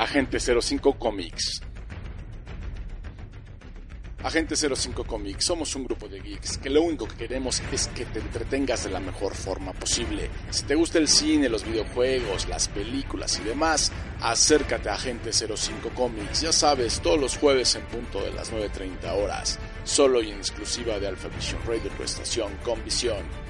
Agente 05 Comics. Agente 05 Comics, somos un grupo de geeks que lo único que queremos es que te entretengas de la mejor forma posible. Si te gusta el cine, los videojuegos, las películas y demás, acércate a Agente 05 Comics, ya sabes, todos los jueves en punto de las 9.30 horas, solo y en exclusiva de Alpha Vision Radio, tu estación con visión.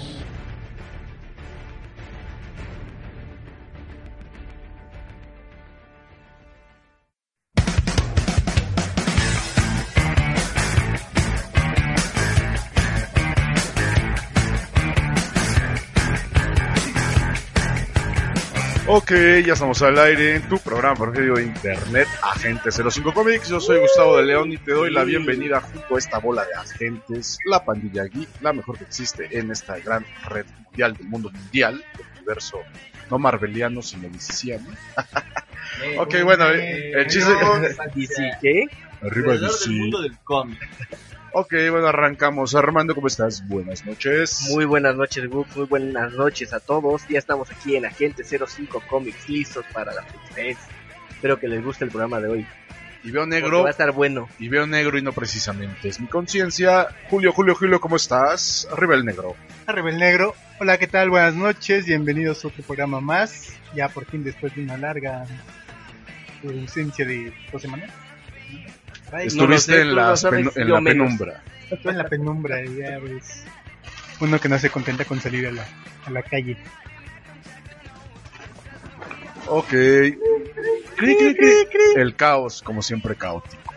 Ok, ya estamos al aire en tu programa preferido de internet, Agente 05 Comics. Yo soy Gustavo de León y te doy la bienvenida junto a esta bola de agentes, la pandilla geek, la mejor que existe en esta gran red mundial del mundo mundial, del universo no marveliano, sino diciciano. ok, bueno, el chiste... ¿Qué? Arriba DC. del mundo del cómic. Ok, bueno, arrancamos. Armando, ¿cómo estás? Buenas noches. Muy buenas noches, Book. Muy buenas noches a todos. Ya estamos aquí en Agente 05 Comics listos para la conferencia. Espero que les guste el programa de hoy. Y veo negro. Va a estar bueno. Y veo negro y no precisamente. Es mi conciencia. Julio, Julio, Julio, ¿cómo estás? Arriba el negro. Arriba el negro. Hola, ¿qué tal? Buenas noches. Bienvenidos a otro programa más. Ya por fin después de una larga ausencia de dos semanas. Estuviste en, la, en la penumbra. Estuve en la penumbra, ya ves. Uno que no se contenta con salir a la, a la calle. Ok. El caos, como siempre, caótico.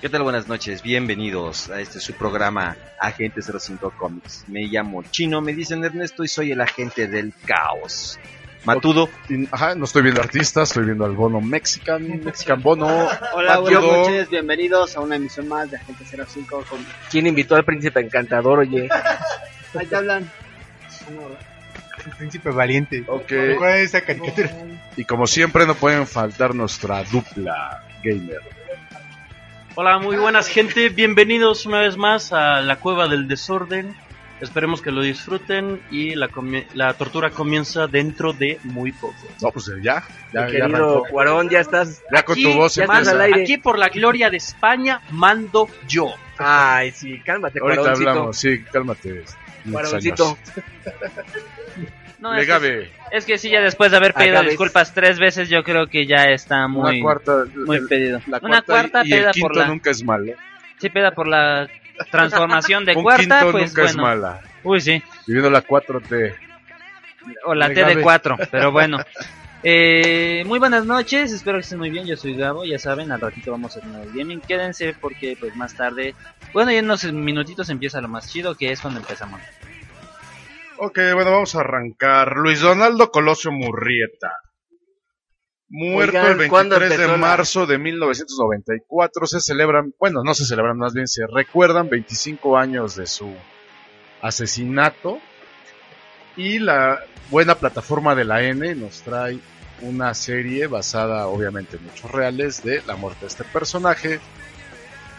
¿Qué tal? Buenas noches, bienvenidos a este su programa Agente 05 Comics. Me llamo Chino, me dicen Ernesto y soy el agente del caos. Matudo. Ajá, no estoy viendo artistas, estoy viendo al Bono Mexican, Mexican Bono. Hola, buenas noches, bienvenidos a una emisión más de Agente 05 con... ¿Quién invitó al príncipe encantador, oye? Ahí te hablan. El príncipe valiente. Ok. ¿Cuál es esa caricatura? Y como siempre no pueden faltar nuestra dupla gamer. Hola, muy buenas gente, bienvenidos una vez más a la Cueva del Desorden. Esperemos que lo disfruten y la, la tortura comienza dentro de muy poco. No, pues ya, ya, Mi querido Cuarón, ya estás. Ya con tu voz ya estás al aire. Aquí por la gloria de España mando yo. Ay, sí, cálmate, Ahorita Cuaroncito. hablamos, sí, cálmate. Cuaroncito. No, es, que, es que sí, ya después de haber pedido disculpas tres veces, yo creo que ya está muy, Una cuarta, muy el- pedido. La Una cuarta y, y el peda quinto por la, nunca es malo. sí, peda por la transformación de Un cuarta, quinto pues nunca es mala. Uy, sí. Viviendo la 4T. O la T de Gabe. 4, pero bueno. Eh, muy buenas noches, espero que estén muy bien. Yo soy Gabo, ya saben, al ratito vamos a hacer el gaming. Quédense porque, pues más tarde, bueno, ya en unos minutitos empieza lo más chido que es cuando empezamos. Ok, bueno, vamos a arrancar. Luis Donaldo Colosio Murrieta. Muerto Oigan, el ¿cuándo 23 de marzo de 1994. Se celebran, bueno, no se celebran, más bien se recuerdan 25 años de su asesinato. Y la buena plataforma de la N nos trae una serie basada, obviamente, en hechos reales de la muerte de este personaje.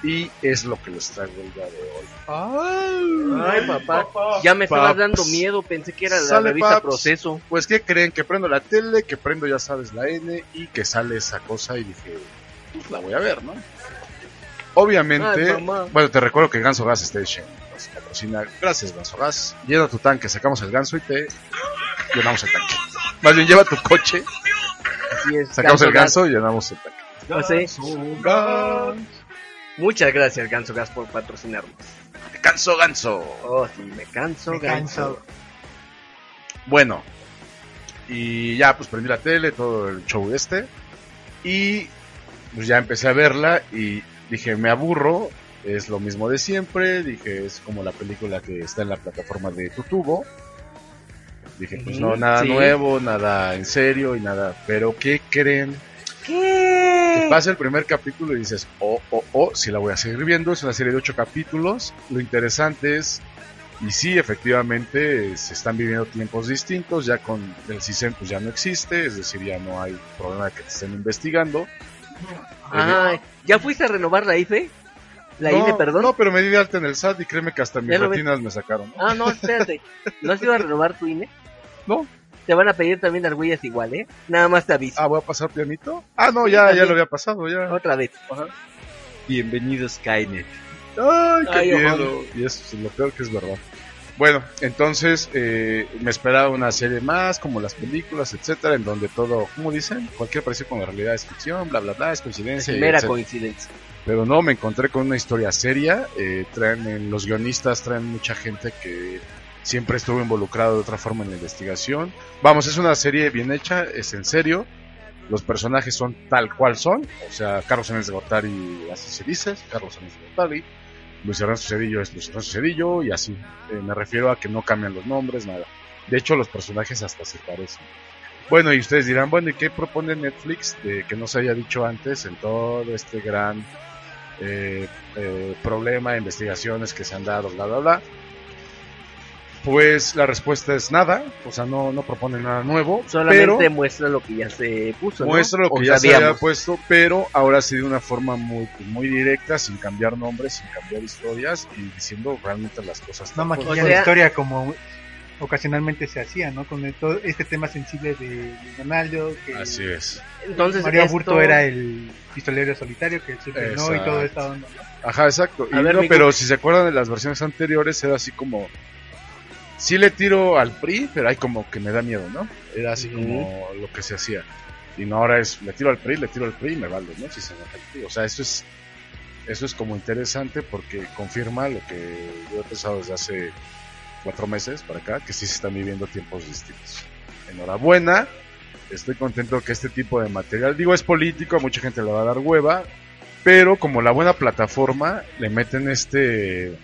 Y es lo que les traigo el día de hoy. Ay, papá. Ya me estabas Paps. dando miedo, pensé que era la Sale, revista paps. Proceso. Pues, ¿qué creen? Que prendo la tele, que prendo, ya sabes, la N y que sale esa cosa y dije, pues la voy a ver, ¿no? Obviamente, Ay, bueno, te recuerdo que Ganso Gas Station nos patrocina. Gracias, Ganso Gas. Llena tu tanque, sacamos el ganso y te llenamos el tanque. Más bien, lleva tu coche, Así es. sacamos el Gas. ganso y llenamos el tanque. No sé. Muchas gracias, Ganso Gas, por patrocinarnos. Ganso, ganso. Oh, sí, me canso, Me Ganso. canso. Bueno, y ya pues prendí la tele, todo el show este. Y pues ya empecé a verla y dije, me aburro, es lo mismo de siempre, dije, es como la película que está en la plataforma de Tutubo. Dije, pues no, nada sí. nuevo, nada en serio y nada, pero ¿qué creen? ¿Qué? Que pasa el primer capítulo y dices, oh, oh, oh, si la voy a seguir viendo, es una serie de ocho capítulos, lo interesante es, y sí, efectivamente, se están viviendo tiempos distintos, ya con el CISEN pues ya no existe, es decir, ya no hay problema de que te estén investigando. Ay, ¿Ya fuiste a renovar la IFE? La no, INE, perdón. No, pero me di de alta en el SAT y créeme que hasta mis lo ves. retinas me sacaron. ¿no? Ah, no, espérate. ¿No has ido a renovar tu INE? No. Te van a pedir también las huellas igual, ¿eh? Nada más te aviso. Ah, voy a pasar pianito. Ah, no, ya, ya lo había pasado, ya. Otra vez. Bienvenidos, Skynet. Ay, qué Ay, miedo. Y eso es lo peor que es verdad. Bueno, entonces eh, me esperaba una serie más, como las películas, etcétera, en donde todo, como dicen, cualquier parecido con la realidad es ficción, bla, bla, bla, es coincidencia. y Mera etcétera. coincidencia. Pero no, me encontré con una historia seria. eh, traen, en- los guionistas traen mucha gente que siempre estuvo involucrado de otra forma en la investigación. Vamos, es una serie bien hecha, es en serio. Los personajes son tal cual son. O sea, Carlos Sáenz de Gortari, así se dice, Carlos Sáenz de Gortari. Luis Ernesto Cedillo es Luis Ernesto Cedillo y así. Eh, me refiero a que no cambian los nombres, nada. De hecho, los personajes hasta se parecen. Bueno, y ustedes dirán, bueno, ¿y qué propone Netflix de que no se haya dicho antes en todo este gran eh, eh, problema, investigaciones que se han dado, bla, bla, bla? Pues la respuesta es nada, o sea, no, no propone nada nuevo, Solamente pero muestra lo que ya se puso. ¿no? muestra lo O que ya se había puesto, pero ahora sí de una forma muy, muy directa, sin cambiar nombres, sin cambiar historias y diciendo realmente las cosas. No tal cual. maquillar O sea- la historia como ocasionalmente se hacía, ¿no? Con el- todo este tema sensible de Ronaldo, que Así es. Entonces, Mario esto- Burto era el pistolero solitario que se frenó y todo esta onda. ¿no? Ajá, exacto. Y ver, no, pero si se acuerdan de las versiones anteriores, era así como. Sí le tiro al PRI, pero hay como que me da miedo, ¿no? Era así como lo que se hacía. Y no ahora es, le tiro al PRI, le tiro al PRI y me vale, ¿no? Si se el PRI. O sea, eso es, eso es como interesante porque confirma lo que yo he pensado desde hace cuatro meses para acá, que sí se están viviendo tiempos distintos. Enhorabuena. Estoy contento que este tipo de material, digo, es político, a mucha gente le va a dar hueva, pero como la buena plataforma le meten este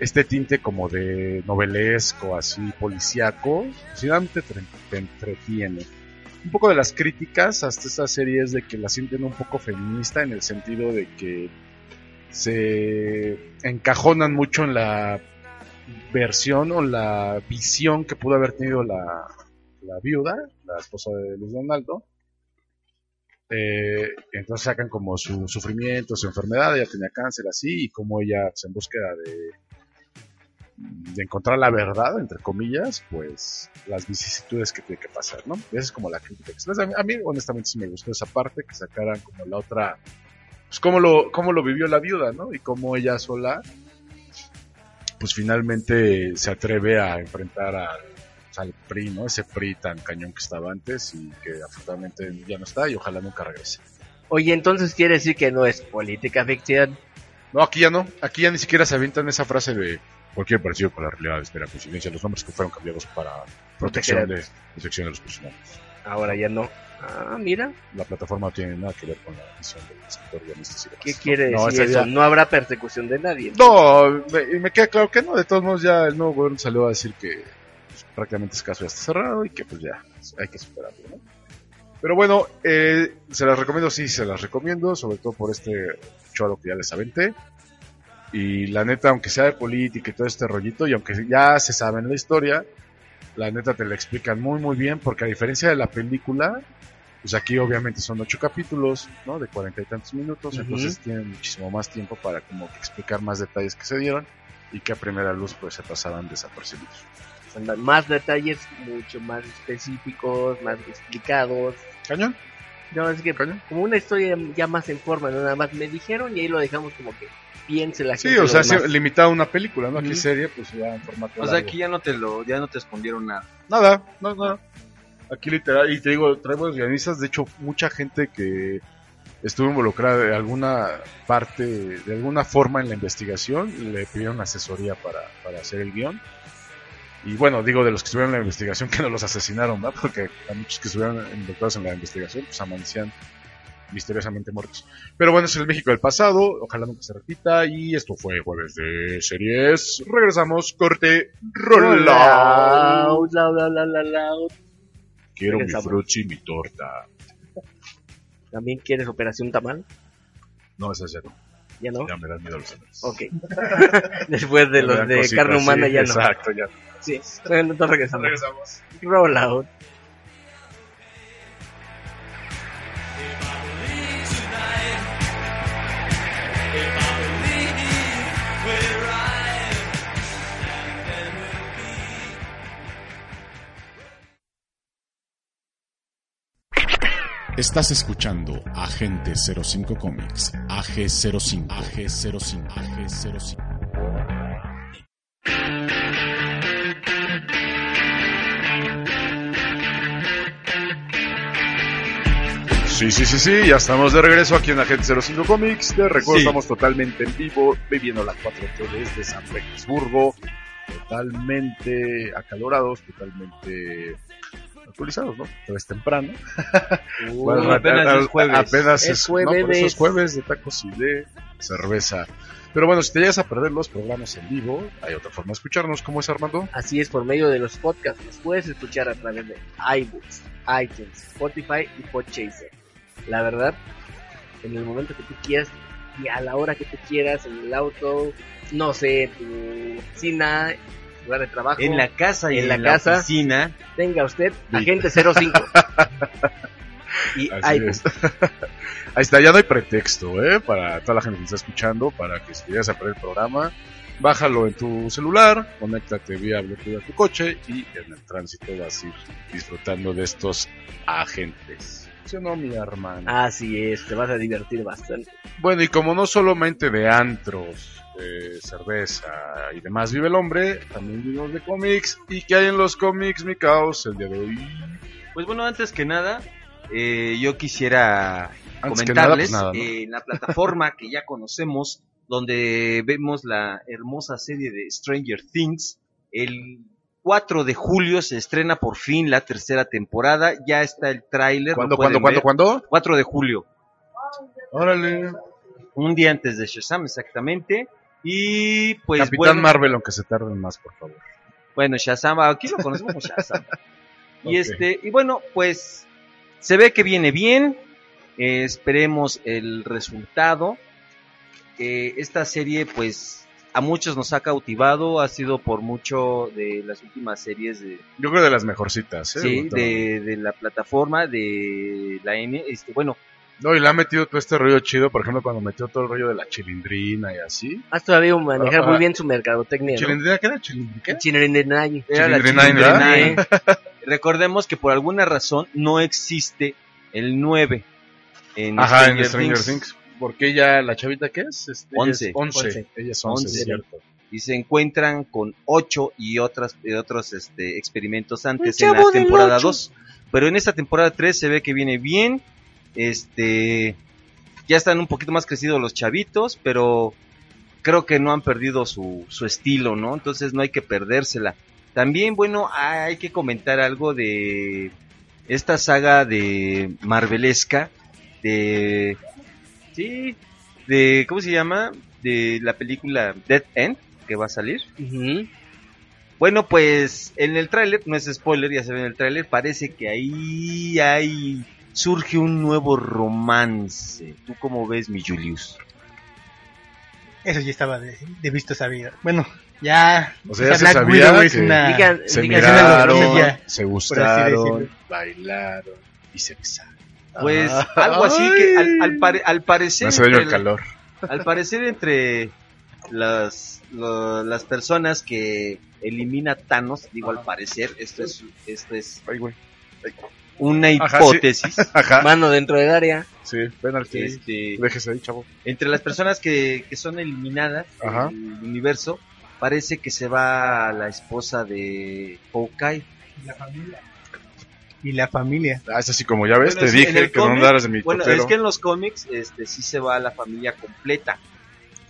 este tinte como de novelesco así policíaco finalmente te, te entretiene. Un poco de las críticas hasta esta serie es de que la sienten un poco feminista en el sentido de que se encajonan mucho en la versión o la visión que pudo haber tenido la, viuda, la esposa de Luis Donaldo, eh, entonces sacan como su sufrimiento, su enfermedad, ella tenía cáncer así, y como ella pues, en búsqueda de, de encontrar la verdad, entre comillas, pues las vicisitudes que tiene que pasar, ¿no? Esa es como la crítica. que se les da. A mí honestamente sí me gustó esa parte, que sacaran como la otra, pues cómo lo, cómo lo vivió la viuda, ¿no? Y cómo ella sola, pues finalmente se atreve a enfrentar al, al PRI, ¿no? Ese PRI tan cañón que estaba antes y que afortunadamente ya no está y ojalá nunca regrese. Oye, entonces quiere decir que no es política ficción. No, aquí ya no. Aquí ya ni siquiera se avientan esa frase de cualquier parecido con la realidad espera coincidencia. Los nombres que fueron cambiados para protección de, protección de los personajes. Ahora ya no. Ah, mira. La plataforma no tiene nada que ver con la visión del escritor guionista. ¿Qué quiere No, decir eso? ya- No habrá persecución de nadie. No, me, y me queda claro que no. De todos modos, ya el nuevo gobierno salió a decir que pues, prácticamente ese caso ya está cerrado y que pues ya hay que superarlo, ¿no? Pero bueno, eh, se las recomiendo, sí, se las recomiendo, sobre todo por este choro que ya les aventé. Y la neta, aunque sea de política y todo este rollito, y aunque ya se sabe en la historia, la neta te la explican muy muy bien, porque a diferencia de la película, pues aquí obviamente son ocho capítulos, ¿no? De cuarenta y tantos minutos, entonces tienen muchísimo más tiempo para como que explicar más detalles que se dieron y que a primera luz pues se pasaban desapercibidos. Más detalles, mucho más específicos, más explicados. ¿Cañón? No, es que ¿Cañón? como una historia ya más en forma, no nada más me dijeron y ahí lo dejamos como que piense la Sí, gente. o lo sea, sí, demás. limitado a una película, ¿no? Aquí Ujú. serie, pues ya en formato O sea, largo. aquí ya no te lo, ya no te escondieron nada. Nada, no, no. Aquí literal, y te digo, traigo guionistas, de hecho, mucha gente que estuvo involucrada de alguna parte, de alguna forma en la investigación, le pidieron asesoría para, para hacer el guion. Y bueno, digo de los que estuvieron en la investigación que no los asesinaron, ¿no? Porque a muchos que estuvieron involucrados en la investigación, pues amanecían misteriosamente muertos. Pero bueno, es el México del pasado, ojalá nunca se repita. Y esto fue jueves de series. Regresamos, corte, roll Loud, loud, loud, loud, loud. Quiero mi fruchi y mi torta. ¿También quieres Operación Tamal? No, esa ya no. ¿Ya no? Ya me dan miedo los animales. Ok. Después de los de carne humana sí, ya no. Exacto, ya. Sí, bueno, entonces regresamos. Regresamos. Roll Estás escuchando Agente 05 Comics, AG05, AG05, AG05. Sí, sí, sí, sí, ya estamos de regreso aquí en Agente 05 Comics. Te recuerdo, Sí. estamos totalmente en vivo, viviendo la 4T desde San Petersburgo. Totalmente acalorados, totalmente actualizados, ¿no? Pero es temprano. Bueno, apenas a- a- es jueves. Apenas Es es, no, por eso jueves. es jueves de tacos y de cerveza. Pero bueno, si te llegas a perder los programas en vivo, hay otra forma de escucharnos. ¿Cómo es, Armando? Así es, por medio de los podcasts. Los puedes escuchar a través de iBooks, iTunes, Spotify y Podchaser. La verdad, en el momento que tú quieras y a la hora que tú quieras, en el auto, no sé, en tu oficina, lugar de trabajo, En la casa y En en, la casa. oficina. tenga usted. Agente 05. y es. Ahí está, ya no hay pretexto, ¿eh? Para toda la gente que está escuchando, para que si te llegas a perder el programa, bájalo en tu celular, conéctate vía Bluetooth a tu coche y en el tránsito vas a ir disfrutando de estos agentes. ¿Sí o no, mi hermano? Así es, te vas a divertir bastante. Bueno, y como no solamente de antros, de cerveza y demás vive el hombre, también vivimos de cómics. ¿Y qué hay en los cómics, mi caos, el día de hoy? Pues bueno, antes que nada, eh, yo quisiera Antes que nada, comentarles pues nada, ¿no? eh, en la plataforma que ya conocemos, donde vemos la hermosa serie de Stranger Things, el 4 de julio se estrena por fin la tercera temporada, ya está el tráiler. ¿Cuándo, cuándo, cuándo, cuándo? 4 de julio, Órale. un día antes de Shazam exactamente. Y pues Capitán bueno, Marvel, aunque se tarden más, por favor. Bueno, Shazam, aquí lo conocemos como Shazam. Y este, y bueno, pues se ve que viene bien. eh, esperemos el resultado. Eh, esta serie, pues, a muchos nos ha cautivado. Ha sido por mucho de las últimas series de, Yo creo de las mejorcitas, ¿eh? sí, de, de la plataforma de la N. Este, bueno, No, y le ha metido todo este rollo chido, por ejemplo, cuando metió todo el rollo de la chilindrina y así. Has todavía manejar Ah, muy ah. bien su mercadotecnia, ¿no? ¿Chilindrina qué era? ¿Chilindrina qué? Chilindrina. era la Chilindrina, Chilindrina. Recordemos que por alguna razón no existe el 9 en Ajá, Stranger en Stranger Things. Things. Porque ella, la chavita, ¿qué es? Este, ella Once. es once. Once. Ella es 11, Once. cierto. y se encuentran con 8 y otras y otros este, experimentos antes en la temporada ocho. 2. Pero en esta temporada 3 se ve que viene bien. Este ya están un poquito más crecidos los chavitos, pero creo que no han perdido su, su estilo, ¿no? Entonces no hay que perdérsela. También, bueno, hay que comentar algo de esta saga de Marvelesca, de... Sí, de... ¿Cómo se llama? De la película Dead End, que va a salir. Bueno, pues en el tráiler, no es spoiler, ya se ve en el tráiler, parece que ahí hay surge un nuevo romance. ¿Tú cómo ves, mi Julius? Eso ya estaba de, de visto sabido. Bueno, ya. O sea, ya se Black sabía Widow es que una. Se digan- miraron, se gustaron, bailaron y se besaron. Pues Ah. algo así que al, al, pare- al parecer daño el calor. al parecer entre las lo- las personas que elimina Thanos, digo al parecer, esto es esto es Ay, güey. Una Ajá, sí. hipótesis. Ajá. Mano dentro del área. Sí, penalti. Este, Déjese ahí, chavo. entre las personas que, que son eliminadas Ajá. del universo, parece que se va la esposa de Hawkeye. La familia. Y la familia. Ah, es así como ya ves, Bueno, te sí, dije que no andaras de mi Bueno, totero. es que en los cómics este sí se va la familia completa.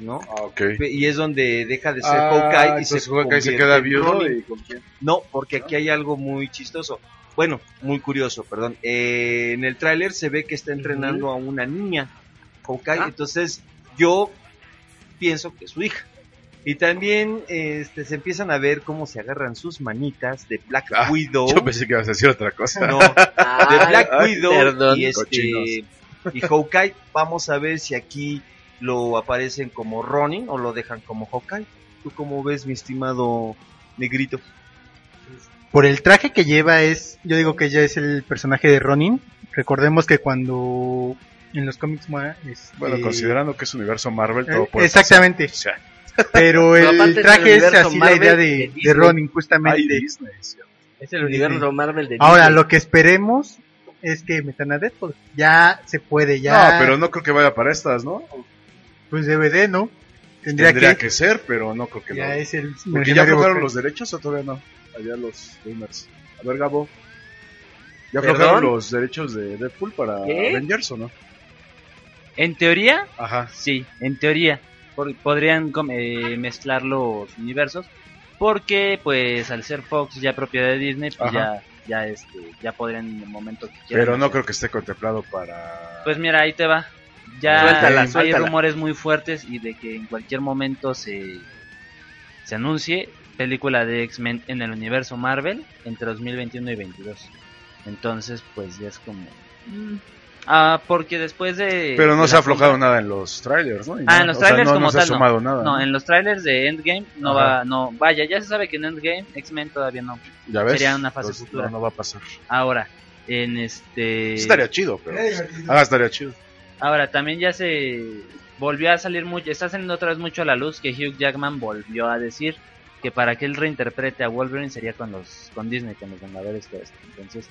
¿no? Ah, ok. Y es donde deja de ser Ah, Hawkeye y se, Hawkeye se queda viudo Ronin. y con quién? No, porque aquí hay algo muy chistoso. Bueno, muy curioso, perdón. Eh, en el tráiler se ve que está entrenando a una niña, Hawkeye. Ah. Entonces yo pienso que es su hija. Y también este, se empiezan a ver cómo se agarran sus manitas de Black Ah, Widow. Yo pensé que ibas a decir otra cosa. No, de Black ay, Widow perdón, y este y Hawkeye. Vamos a ver si aquí lo aparecen como Ronin o lo dejan como Hawkeye. ¿Tú cómo ves, mi estimado negrito? Por el traje que lleva es, yo digo que ya es el personaje de Ronin. Recordemos que cuando en los cómics este, Bueno, considerando que es universo Marvel, eh, todo puede exactamente. pasar. O sea, pero el es traje el es así la Marvel idea de de, de Ronin justamente. Disney, ¿sí? Es el universo Marvel de Ahora Disney. lo que esperemos es que metan a Deadpool. Ya se puede, ya. No, pero no creo que vaya para estas, ¿no? Pues DVD, ¿no? Tendría, Tendría que, que ser, pero no creo que Ya lo es el Porque ya Boca. los derechos o todavía no. Allá los gamers. A ver, Gabo. ¿Ya aflojaron los derechos de Deadpool para ¿Qué? Avengers o no? En teoría, Ajá. sí, en teoría. por- podrían eh, mezclar los universos. Porque, pues, al ser Fox ya propiedad de Disney, pues Ajá. ya, ya, este, ya podrían en el momento que quieran. Pero no hacer. creo que esté contemplado para. Pues mira, ahí te va. Ya Suéltala, hay suéltala. rumores muy fuertes y de que en cualquier momento se, se anuncie película de X-Men en el universo Marvel entre 2021 y 2022. Entonces, pues ya es como... mm. Ah, porque después de... Pero no de se ha aflojado nada en los trailers, ¿no? Y Ah, no- en los sea, trailers no, como no se ha tal, no. sumado nada. No, en los trailers de Endgame no Ajá. va... no Vaya, ya se sabe que en Endgame X-Men todavía no. ¿Ya ves? sería una fase Entonces, futura. No, no va a pasar. Ahora, en este... Estaría chido, pero. Ah, estaría chido. Ahora, también ya se volvió a salir mucho, está saliendo otra vez mucho a la luz que Hugh Jackman volvió a decir que para que él reinterprete a Wolverine sería con los con Disney, con los Vengadores todo esto. Entonces,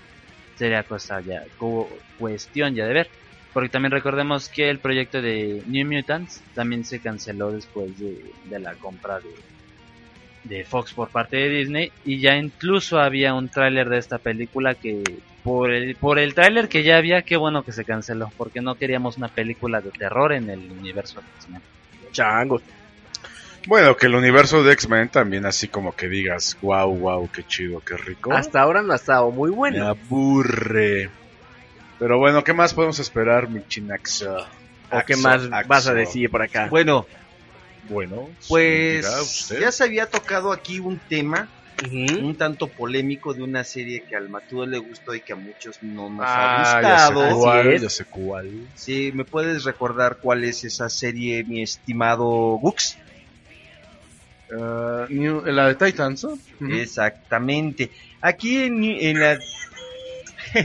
sería cosa ya, cu- cuestión ya de ver. Porque también recordemos que el proyecto de New Mutants también se canceló después de, la compra de, de Fox por parte de Disney y ya incluso había un tráiler de esta película que por el, por el tráiler que ya había, qué bueno que se canceló, porque no queríamos una película de terror en el universo de. Changos. Bueno, que el universo de X-Men también, así como que digas, wow, wow, qué chido, qué rico. Hasta ahora no ha estado muy Me bueno. aburre. Pero bueno, ¿qué más podemos esperar, mi chinaxo? ¿O qué más axo. vas a decir por acá? Bueno, Bueno, pues ya se había tocado aquí un tema un tanto polémico de una serie que al Matúo le gustó y que a muchos no nos Ah, ha ya sé gustado. cuál, es. ya sé cuál. Sí, ¿me puedes recordar cuál es esa serie, mi estimado Gux? Ah, New- la de Titans, ¿no? Exactamente. Aquí en, en la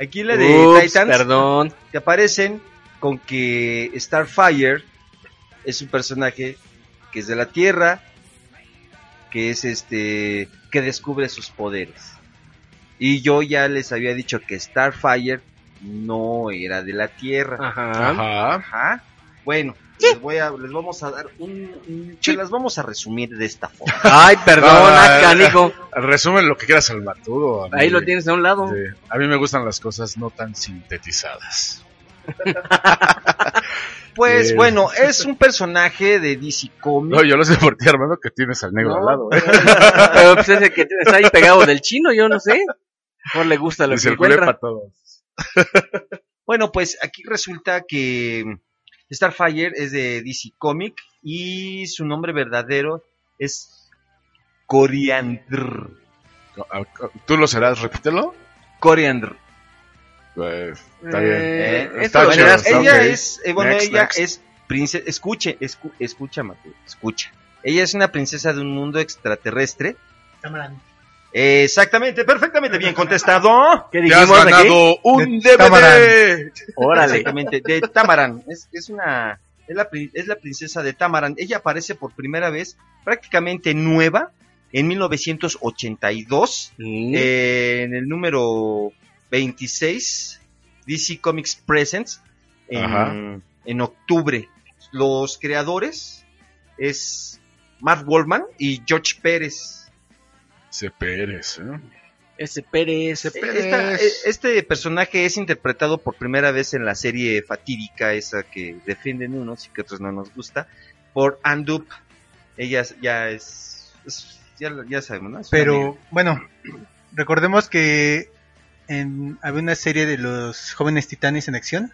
aquí en la de Ups, Titans Perdón. te aparecen con que Starfire es un personaje que es de la Tierra, que es este que descubre sus poderes. Y yo ya les había dicho que Starfire no era de la Tierra. Ajá. Ajá. Ajá. Bueno, les voy a les vamos a dar un, un- se las vamos a resumir de esta forma. Ay, perdón, ah, canijo. Resumen lo que quieras al matudo. Ahí lo tienes a un lado. Sí. A mí me gustan las cosas no tan sintetizadas. Pues Bien. bueno, es un personaje de DC Comics. No, yo lo sé por ti, hermano, que tienes al negro No, al lado. ¿eh? Pero pues ese que está ahí pegado del chino, yo no sé. No le gusta lo Y que encuentra. para todos. Bueno, pues aquí resulta que Starfire es de DC Comic y su nombre verdadero es Coriandr. ¿Tú lo serás? Repítelo. Coriandr. Pues, está bien. Eh, está chido, está ella es, eh, bueno, Next, ella next. es princesa, escuche, escu- escucha, Mateo, escucha. Ella es una princesa de un mundo extraterrestre. Eh, exactamente, perfectamente bien contestado. ¿Qué Te has dijimos aquí? ganado un De. DVD. Órale. Exactamente, de Tamaran. Es, es una. Es la, es la princesa de Tamaran. Ella aparece por primera vez, prácticamente nueva, en 1982, Mm. eh, en el número 26, DC Comics Presents, en, en octubre. Los creadores es Matt Goldman y George Pérez. Se Pérez, ¿eh? Ese Pérez. Esta- eh, este personaje es interpretado por primera vez en la serie fatídica, esa que defienden unos y que otros no nos gusta, por Andup. Ella ya es, es- ya, ya sabemos, ¿no? Es Pero bueno, recordemos que en, había una serie de los jóvenes titanes en acción.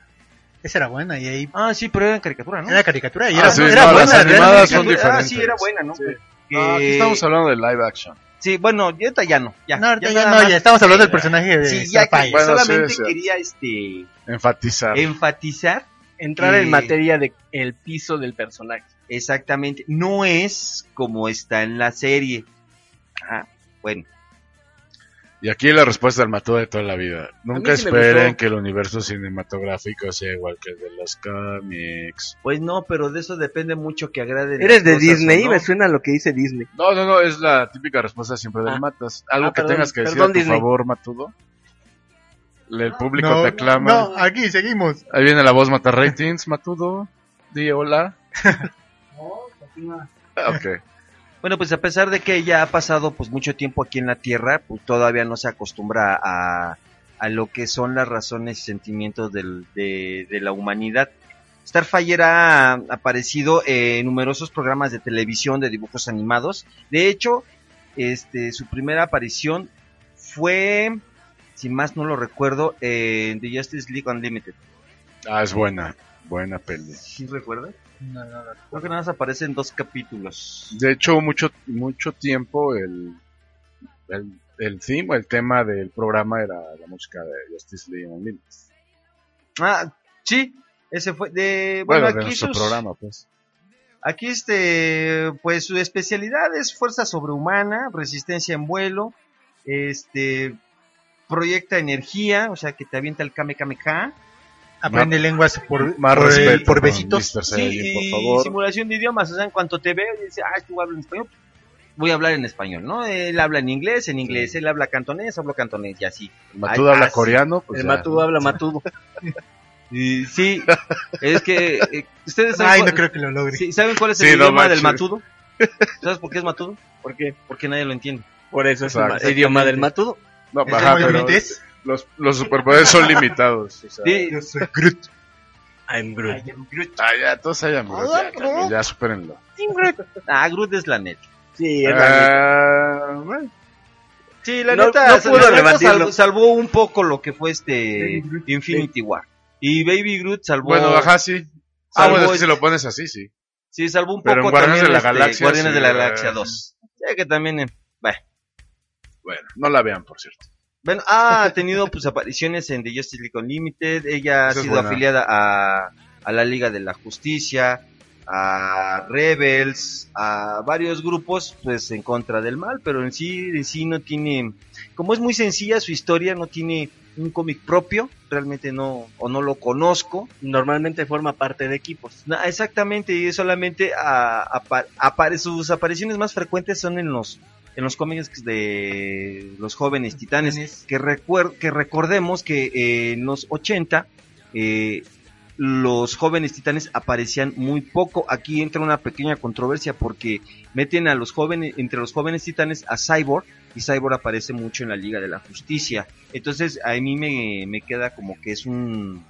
Esa era buena y ahí Ah, sí, pero era en caricatura, ¿no? era caricatura y Ah, era, sí, era no, buena. las animadas son Ah, diferentes. sí, era buena, ¿no? Sí. Que- No, aquí estamos hablando de live action. Sí, bueno, ya ahorita ya no. Ya, No, ahorita ya, nada no, más- ya estamos hablando del personaje de Sí, ya que. Bueno, solamente sí. quería este Enfatizar. enfatizar Entrar Eh, en materia de el piso del personaje. exactamente, no es como está en la serie. Ajá, bueno, Y aquí la respuesta al mató de toda la vida. Nunca sí esperen que el universo cinematográfico sea igual que el de los cómics. pues no, pero de eso depende mucho que agrade. Eres de Disney, me suena lo que dice Disney. No, no, no, es la típica respuesta siempre del Ah. Matas. Algo Ah, que perdón, tengas que decir perdón, tu Disney. favor, Matudo. El público No, te aclama. no, aquí seguimos. Ahí viene la voz Mata Ratings, Matudo. Di hola. ok. Bueno, pues a pesar de que ella ha pasado pues mucho tiempo aquí en la Tierra, pues todavía no se acostumbra a, a lo que son las razones y sentimientos del- de, de la humanidad. Starfire ha aparecido en numerosos programas de televisión de dibujos animados. De hecho, este, su primera aparición fue, si más no lo recuerdo, en The Justice League Unlimited. Ah, es buena. Buena peli. ¿Sí recuerdas? Creo que nada más aparece en dos capítulos. De hecho, mucho, mucho tiempo el, el, el theme, el tema del programa era la música de Justice League Unlimited. Ah, sí, ese fue de Bueno, bueno, de aquí sus- programa, pues. Aquí este, pues su especialidad es fuerza sobrehumana, resistencia en vuelo, este, proyecta energía, o sea que te avienta el Kame Kame Ka. Aprende lenguas por, Más por, respeto por con besitos. Sí, por y favor. simulación de idiomas, o sea, en cuanto te veo y dice, ah, tú hablas en español, voy a hablar en español, ¿no? Él habla en inglés, en inglés, él habla cantonés, hablo cantonés y así. Matudo Ay, habla así. coreano, pues el ya. Matudo habla Matudo. Y sí, es que eh, ustedes saben, Ay, cuál- no creo que lo logre. sí, ¿saben cuál es el Sí, no idioma del matudo? ¿Sabes por qué es matudo? ¿Por qué? Porque nadie lo entiende. Por eso es el idioma del Matudo. No, ¿Es ajá, como pero? Los, los superpoderes son limitados. o sea. Sí, Yo soy Groot. I'm Groot. Ah, ya, todos hayan ya, ya, ya, supérenlo. Ah, Groot es la neta. Sí, es la neta. Ah, bueno, Sí, la No- neta, no la pudo neta rebatirlo. salvó, salvó un poco lo que fue este Groot. Infinity War. Y Baby Groot salvó, bueno, ajá, sí. Ah, bueno, es que este- si lo pones así, sí. sí, salvó un Pero en poco Guardianes también de la este, Galaxia, Guardianes sí, de la eh. Galaxia 2. Ya que también, eh, bueno. Bueno, no la vean, por cierto. Bueno, ha tenido pues apariciones en The Justice League Unlimited, ella ha sido afiliada a, a la Liga de la Justicia, a Rebels, a varios grupos pues en contra del mal, pero en sí, en sí no tiene, como es muy sencilla su historia, no tiene un cómic propio, realmente no, o no lo conozco, Normalmente forma parte de equipos. No, exactamente, y solamente a- apa- apare- sus apariciones más frecuentes son en los en los cómics de los jóvenes titanes, que recuer- que recordemos que eh, en los 80 eh, los jóvenes titanes aparecían muy poco. Aquí entra una pequeña controversia porque meten a los jóvenes entre los jóvenes titanes a Cyborg y Cyborg aparece mucho en la Liga de la Justicia. Entonces a mí me, me queda como que es un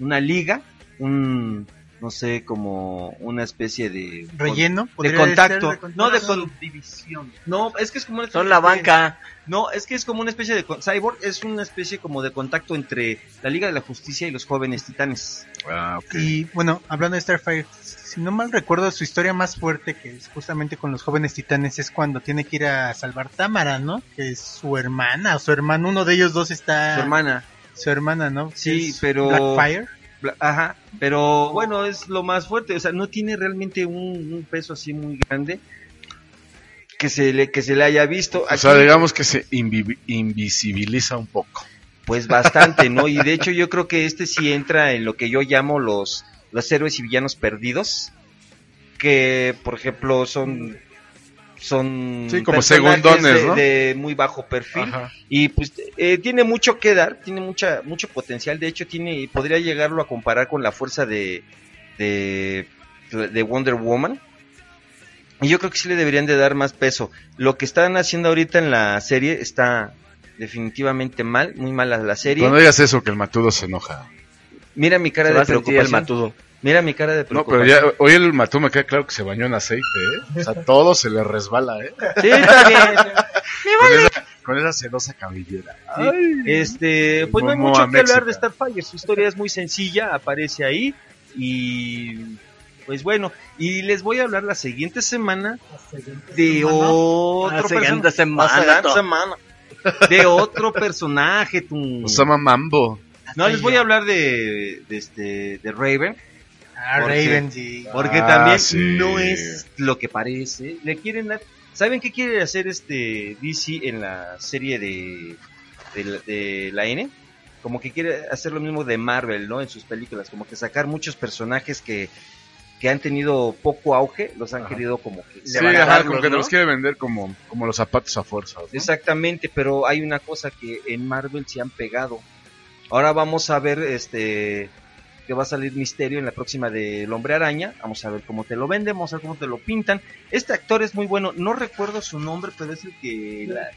una liga, un no sé, como una especie de Relleno. de contacto, ser de no de contacto. con No, es que es como una Son la de- banca. No, es que es como una especie de Cyborg es una especie como de contacto entre la Liga de la Justicia y los jóvenes titanes. Ah, ok. Y bueno, hablando de Starfire, si no mal recuerdo, su historia más fuerte, que es justamente con los jóvenes titanes, es cuando tiene que ir a salvar Tamara, ¿no? Que es su hermana, o su hermano, uno de ellos dos está... Su hermana. Su hermana, ¿no? Sí, es pero- Blackfire. Ajá, pero bueno, es lo más fuerte, o sea, no tiene realmente un, un peso así muy grande que se le que se le haya visto. O sea, digamos que se invi- invisibiliza un poco. pues bastante, ¿no? Y de hecho yo creo que este sí entra en lo que yo llamo los los héroes y villanos perdidos, que por ejemplo son son Sí, como segundones, de- ¿no? de muy bajo perfil Ajá. y pues eh, tiene mucho que dar, tiene mucha mucho potencial, de hecho tiene podría llegarlo a comparar con la fuerza de de, de Wonder Woman. Y yo creo que sí le deberían de dar más peso. Lo que están haciendo ahorita en la serie está definitivamente mal, muy mala la serie. No digas eso, que el matudo se enoja. Mira mi cara Se de va a sentir el preocupación. matudo. Mira mi cara de No, pero ya, hoy el matudo me queda claro que se bañó en aceite, ¿eh? O sea, todo se le resbala, ¿eh? Sí, está bien. Con esa, con esa sedosa cabellera. Sí, Este, pues no hay mucho que hablar de. Starfire. Su historia es muy sencilla, aparece ahí. Y pues bueno, y les voy a hablar la siguiente semana de otro La siguiente semana, la siguiente semana. De otro personaje, tú. Osama Mambo. No, les voy a hablar de, de este, de Raven. Ah, Porque- Raven, sí. Porque Ah, también sí. no es lo que parece. Le quieren dar. ¿Saben qué quiere hacer este DC en la serie de, de, la- de la N? Como que quiere hacer lo mismo de Marvel, ¿no? En sus películas, como que sacar muchos personajes que, que han tenido poco auge, los han Ajá. querido como que Sí, ajá, como que ¿no? nos quiere vender como, como los zapatos a fuerza. ¿no? Exactamente, pero hay una cosa que en Marvel se han pegado. Ahora vamos a ver este que va a salir Misterio en la próxima de El Hombre Araña. Vamos a ver cómo te lo venden, vamos a ver cómo te lo pintan. Este actor es muy bueno, no recuerdo su nombre, pero es el que... La,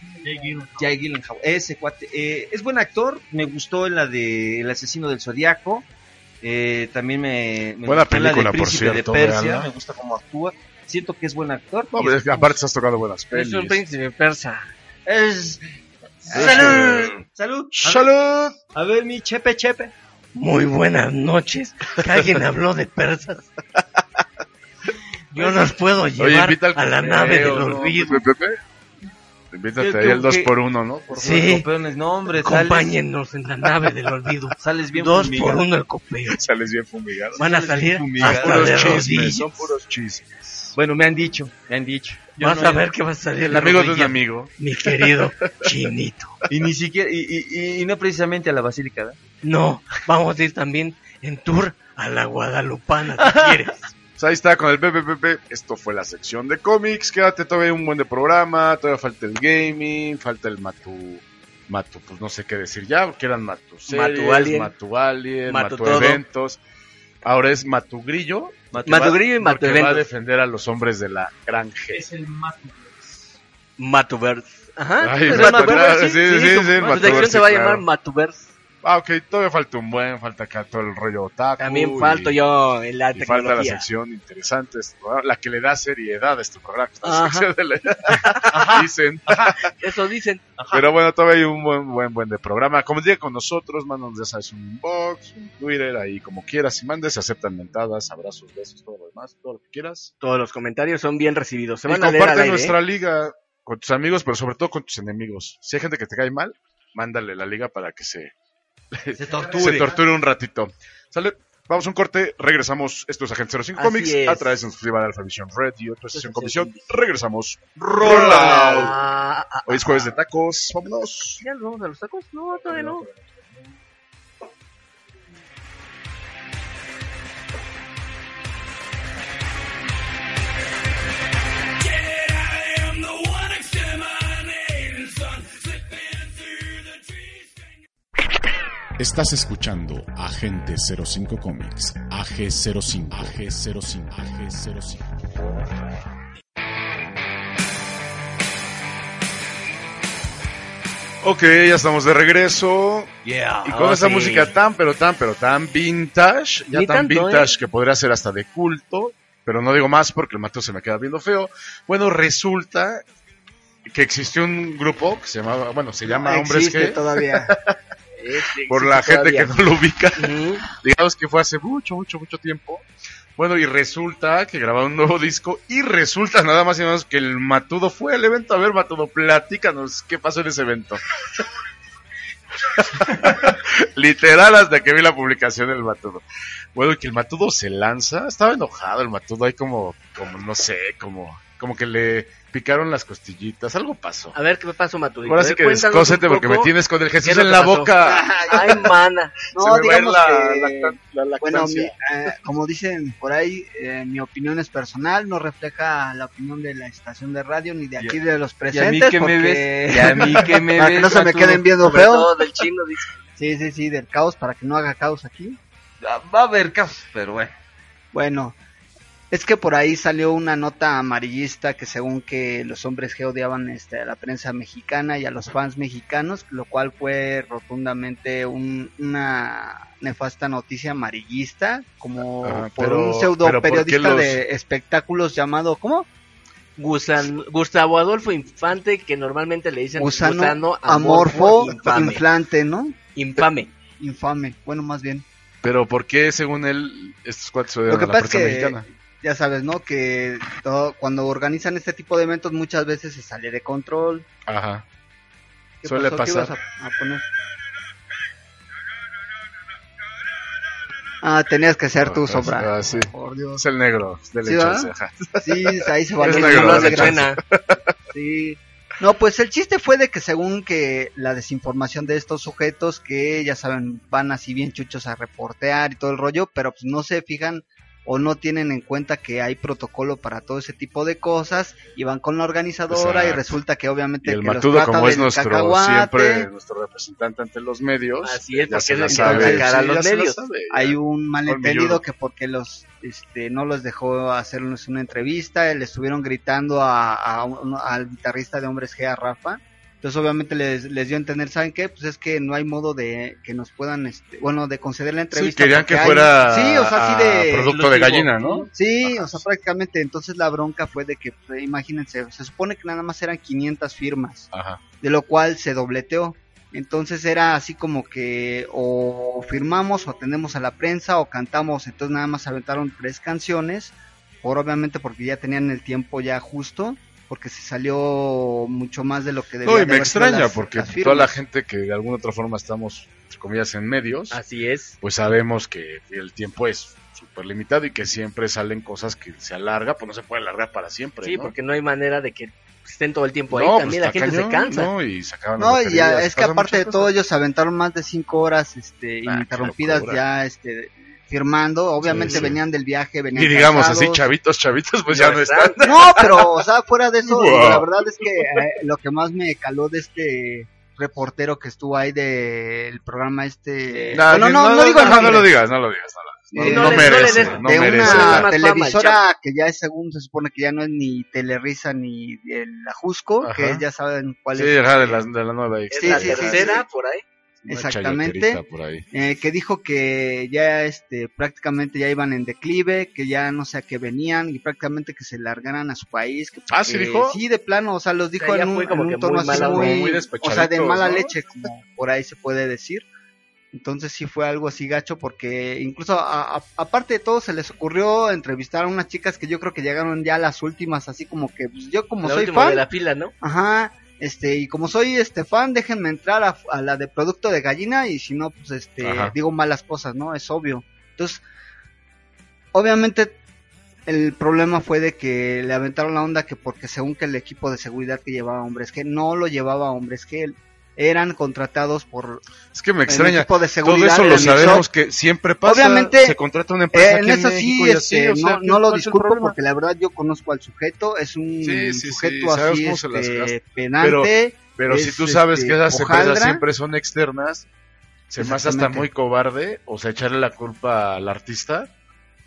Jay Gyllenhaal, ese cuate. eh, es buen actor, me gustó en la de El Asesino del Zodiaco. Eh, también me, me Buena gustó en la de película, por Príncipe cierto, de Persia, me gusta cómo actúa. Siento que es buen actor. No, es- es que aparte has tocado buenas Es pelis. un príncipe persa. es- ¡Salud! ¡Salud! ¡Salud! A ver, mi chepe chepe. Muy buenas noches. Que alguien habló de persas. Yo los puedo llevar a la nave del ¿no? olvido. Pepe, Pepe. Invítate ¿Qué- ahí el qué- 2 por 1 ¿no? Por Sí. No, hombre, sales, Acompáñennos en la nave del olvido. sales bien Dos fumigado. por uno el copeo. Sales bien fumigado. Van a salir hasta Puros de chismes, rodillas. son puros chismes. Bueno, me han dicho, me han dicho. Yo Vas no a ver que va a salir El amigo de un amigo. Mi querido chinito. Y ni siquiera, y, y- y no precisamente a la basílica, ¿verdad? No, vamos a ir también en tour a la Guadalupana si quieres. Pues ahí está con el PPPP. Esto fue la sección de cómics. Quédate todavía un buen de programa. Todavía falta el gaming. Falta el Matu. Matu, pues no sé qué decir ya. Que eran Matu series, Matu Alien. Matu Alien, Matu Matu, eventos. Ahora es Matu Grillo. Matu Grillo y Matu porque va a Eventos. defender a los hombres de la gran G. Es el más. Matuverse. Ajá. Ay, es Matu- Matuverse, claro, sí, sí, sí, su- sí, su Matuverse, sección se va a claro. llamar Matuverse. Ah, ok, todavía falta un buen. Falta acá todo el rollo otaku. También y- falto yo en la Y falta la tecnología. sección interesante, de este programa, la que le da seriedad a este programa. esta Ajá. sección de la- Dicen. Eso dicen. Pero bueno, todavía hay un buen, buen, buen de programa. Como diga con nosotros, mándanos ya sabes un inbox, un Twitter, ahí como quieras. Y mandes, se aceptan mentadas, abrazos, besos, todo lo demás, todo lo que quieras. Todos los comentarios son bien recibidos. Se y van a leer al comparte aire, nuestra ¿eh? liga con tus amigos, pero sobre todo con tus enemigos. Si hay gente que te cae mal, mándale la liga para que se, Se se torture. torture un ratito. ¿Sale? Vamos a un corte, regresamos. Esto es Agente 05 Así Comics es. a través de exclusiva de Alpha Vision Red y otra sesión visión. Regresamos. Rollout. Ah, ah, Hoy es jueves de tacos. Vámonos. ¿Ya nos vamos a los tacos? No, todavía no. Estás escuchando Agente 05 Comics, AG05, AG05, AG05. Ok, ya estamos de regreso. Yeah. Y con Oh, esta sí. música tan, pero tan, pero tan vintage, ya Ni tan tanto, vintage ¿eh? que podría ser hasta de culto, pero no digo más porque el Mateo se me queda viendo feo. Bueno, resulta que existió un grupo que se llamaba, bueno, se llama Hombres G, todavía. Este, por la gente todavía. que no lo ubica, digamos que fue hace mucho, mucho, mucho tiempo. Bueno, y resulta que grabaron un nuevo disco y resulta nada más y nada menos que el Matudo fue al evento. A ver, Matudo, platícanos qué pasó en ese evento. Literal hasta que vi la publicación del Matudo. Bueno, y que el Matudo se lanza, estaba enojado el Matudo, ahí como, como no sé, como, como que le picaron las costillitas, algo pasó. A ver, ¿qué me pasó, Maturito? Ahora sí que descósete porque me tienes con el ¿Qué Jesús en la pasó? boca. Ay, mana. No, Se me va digamos la, que, lactan- la bueno, mi- eh, como dicen por ahí, eh, mi opinión es personal, no refleja la opinión de la estación de radio ni de aquí de los ¿Y a presentes. mí que me porque- ves? ¿Y a mí que me para ves? que no se me queden viendo Sobre feo. todo del chino, dice. Sí, sí, sí, del caos, para que no haga caos aquí. Va a haber caos, pero bueno. Bueno, Es que por ahí salió una nota amarillista que según que los hombres G odiaban este, a la prensa mexicana y a los fans mexicanos, lo cual fue rotundamente un- una nefasta noticia amarillista, como Ajá, por pero- un pseudo pero ¿por qué periodista los- de espectáculos llamado, ¿cómo? Gusan- Gustavo Adolfo Infante, que normalmente le dicen Gusano, gusano amorfo, infame. inflante, ¿no? infame. Infame, bueno, más bien. Pero ¿por qué, según él, estos cuates se que a la es prensa que mexicana? Ya sabes, ¿no? Que todo- cuando organizan este tipo de eventos muchas veces se sale de control. Ajá. ¿Qué Suele pasar. ibas a- a poner? Ah, tenías que ser tú, Ah, Sobra. ah, sí. Por Dios. Es el negro, del ¿Sí, chance, va? ajá. Sí, ahí se va a negro, pena. Sí. No, pues el chiste fue de que según que la desinformación de estos sujetos que ya saben van así bien chuchos a reportear y todo el rollo, pero pues no se fijan o no tienen en cuenta que hay protocolo para todo ese tipo de cosas y van con la organizadora y resulta que obviamente Y el que los trata como es del nuestro cacahuate, siempre nuestro representante ante los medios, Así es, porque se es a sí, los medios. sabe, hay un malentendido que porque los este no los dejó hacerles una entrevista, le estuvieron gritando a, a un- al guitarrista de Hombres G a Rafa. Entonces obviamente les, les dio a entender, ¿saben qué? Pues es que no hay modo de que nos puedan, este, bueno, de conceder la Sí, entrevista. querían porque que hay- fuera Sí, o sea, así a de... producto de gallina, ¿no? Sí, o sea, prácticamente. Entonces la bronca fue de que, pues, imagínense, se supone que nada más eran 500 firmas Ajá. de lo cual se dobleteó. Entonces era así como que o firmamos o atendemos a la prensa o cantamos, entonces nada más aventaron tres canciones, por obviamente porque ya tenían el tiempo ya justo, porque se salió mucho más de lo que debía No, y me extraña las- porque las toda la gente que de alguna otra forma estamos, entre comillas, en medios, Así es. pues sabemos que el tiempo es súper limitado y que siempre salen cosas que se alarga, pues no se puede alargar para siempre. Sí, ¿no? porque no hay manera de que estén todo el tiempo ahí. No, También pues, la gente se cansa. No, y se acaban No, las y ya, es que aparte de todo cosas. ellos se aventaron más de cinco horas este, Ah, locura. ya este, firmando, obviamente Sí, sí. venían del viaje, venían Y digamos así, cansados. chavitos, chavitos, pues No ya no están. No, pero, o sea, fuera de eso, Wow. la verdad es que eh, lo que más me caló de este reportero que estuvo ahí del programa este... Nah, Bueno, ni- no, no, digo el no, no lo digas, no lo digas. No, lo- no- Sí, no no no merece, des- no de merece. una fama, televisora que ya es según se supone que ya no es ni Telerisa ni el Ajusco, Ajá. que ya saben cuál Sí, es. ajá, de la, de la nueva Es Sí, la sí, sí, tercera sí. por ahí. Exactamente. chayoterita por ahí. eh, que dijo que ya este prácticamente ya iban en declive, que ya no sé a qué venían y prácticamente que se largaran a su país. Que Ah, ¿sí dijo? Sí, de plano, o sea, los dijo sea, ya en un, fue como en un que tono muy así mala muy, muy o sea, de mala ¿no? leche, como por ahí se puede decir. Entonces sí fue algo así gacho porque incluso a- a- aparte de todo se les ocurrió entrevistar a unas chicas que yo creo que llegaron ya a las últimas, así como que pues, yo como la soy fan, de la fila, ¿no? Ajá, este, y como soy este fan, déjenme entrar a, a la de producto de gallina y si no, pues este, Ajá. digo malas cosas, ¿no? Es obvio. Entonces, obviamente el problema fue de que le aventaron la onda que porque según que el equipo de seguridad que llevaba hombres que no lo llevaba hombres que eran contratados por Es que me extraña. equipo de Todo seguridad eso del lo sabemos que siempre pasa. Obviamente, se contrata una empresa Eh, aquí en eso sí, y así, este, o sea, no, no lo ¿cuál es el disculpo porque la verdad yo conozco al sujeto, es un Sí, sí, sí, sujeto así este, gasta. pedante. Pero es, si tú sabes este, que esas hojaldra. empresas siempre son externas, se me hace hasta muy cobarde, o sea, echarle la culpa al artista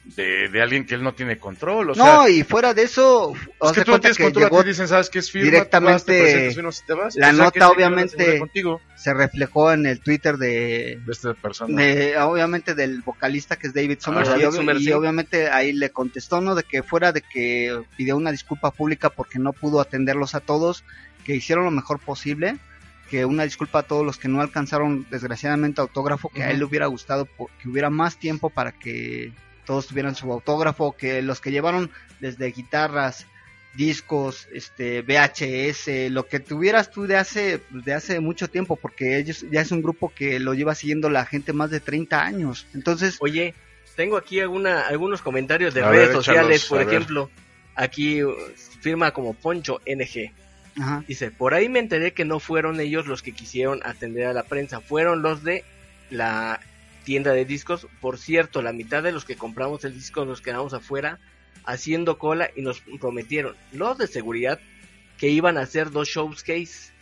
de, de alguien que él no tiene control. O sea, no, y fuera de eso, es haz que de tú no cuenta tienes que control, a llegó, ti dicen, ¿sabes qué es firma? directamente vas, te vas. la O sea, nota obviamente- se reflejó en el Twitter de, de esta persona. de obviamente del vocalista que es David Summers, Ah, y, David obvi- Summers, y sí. obviamente ahí le contestó, ¿no? De que fuera de que pidió una disculpa pública porque no pudo atenderlos a todos, que hicieron lo mejor posible, que una disculpa a todos los que no alcanzaron desgraciadamente autógrafo, que a él le hubiera gustado que hubiera más tiempo para que todos tuvieran su autógrafo, que los que llevaron desde guitarras, discos, este VHS, lo que tuvieras tú de hace de hace mucho tiempo, porque ellos ya es un grupo que lo lleva siguiendo la gente más de 30 años. Entonces, Oye, tengo aquí alguna, algunos comentarios de A redes ver, sociales, échalos, por ver. ejemplo. Aquí uh, firma como Poncho NG. ajá, Dice, por ahí me enteré que no fueron ellos los que quisieron atender a la prensa, fueron los de la tienda de discos. Por cierto, la mitad de los que compramos el disco nos quedamos afuera haciendo cola y nos prometieron los de seguridad que iban a hacer dos shows case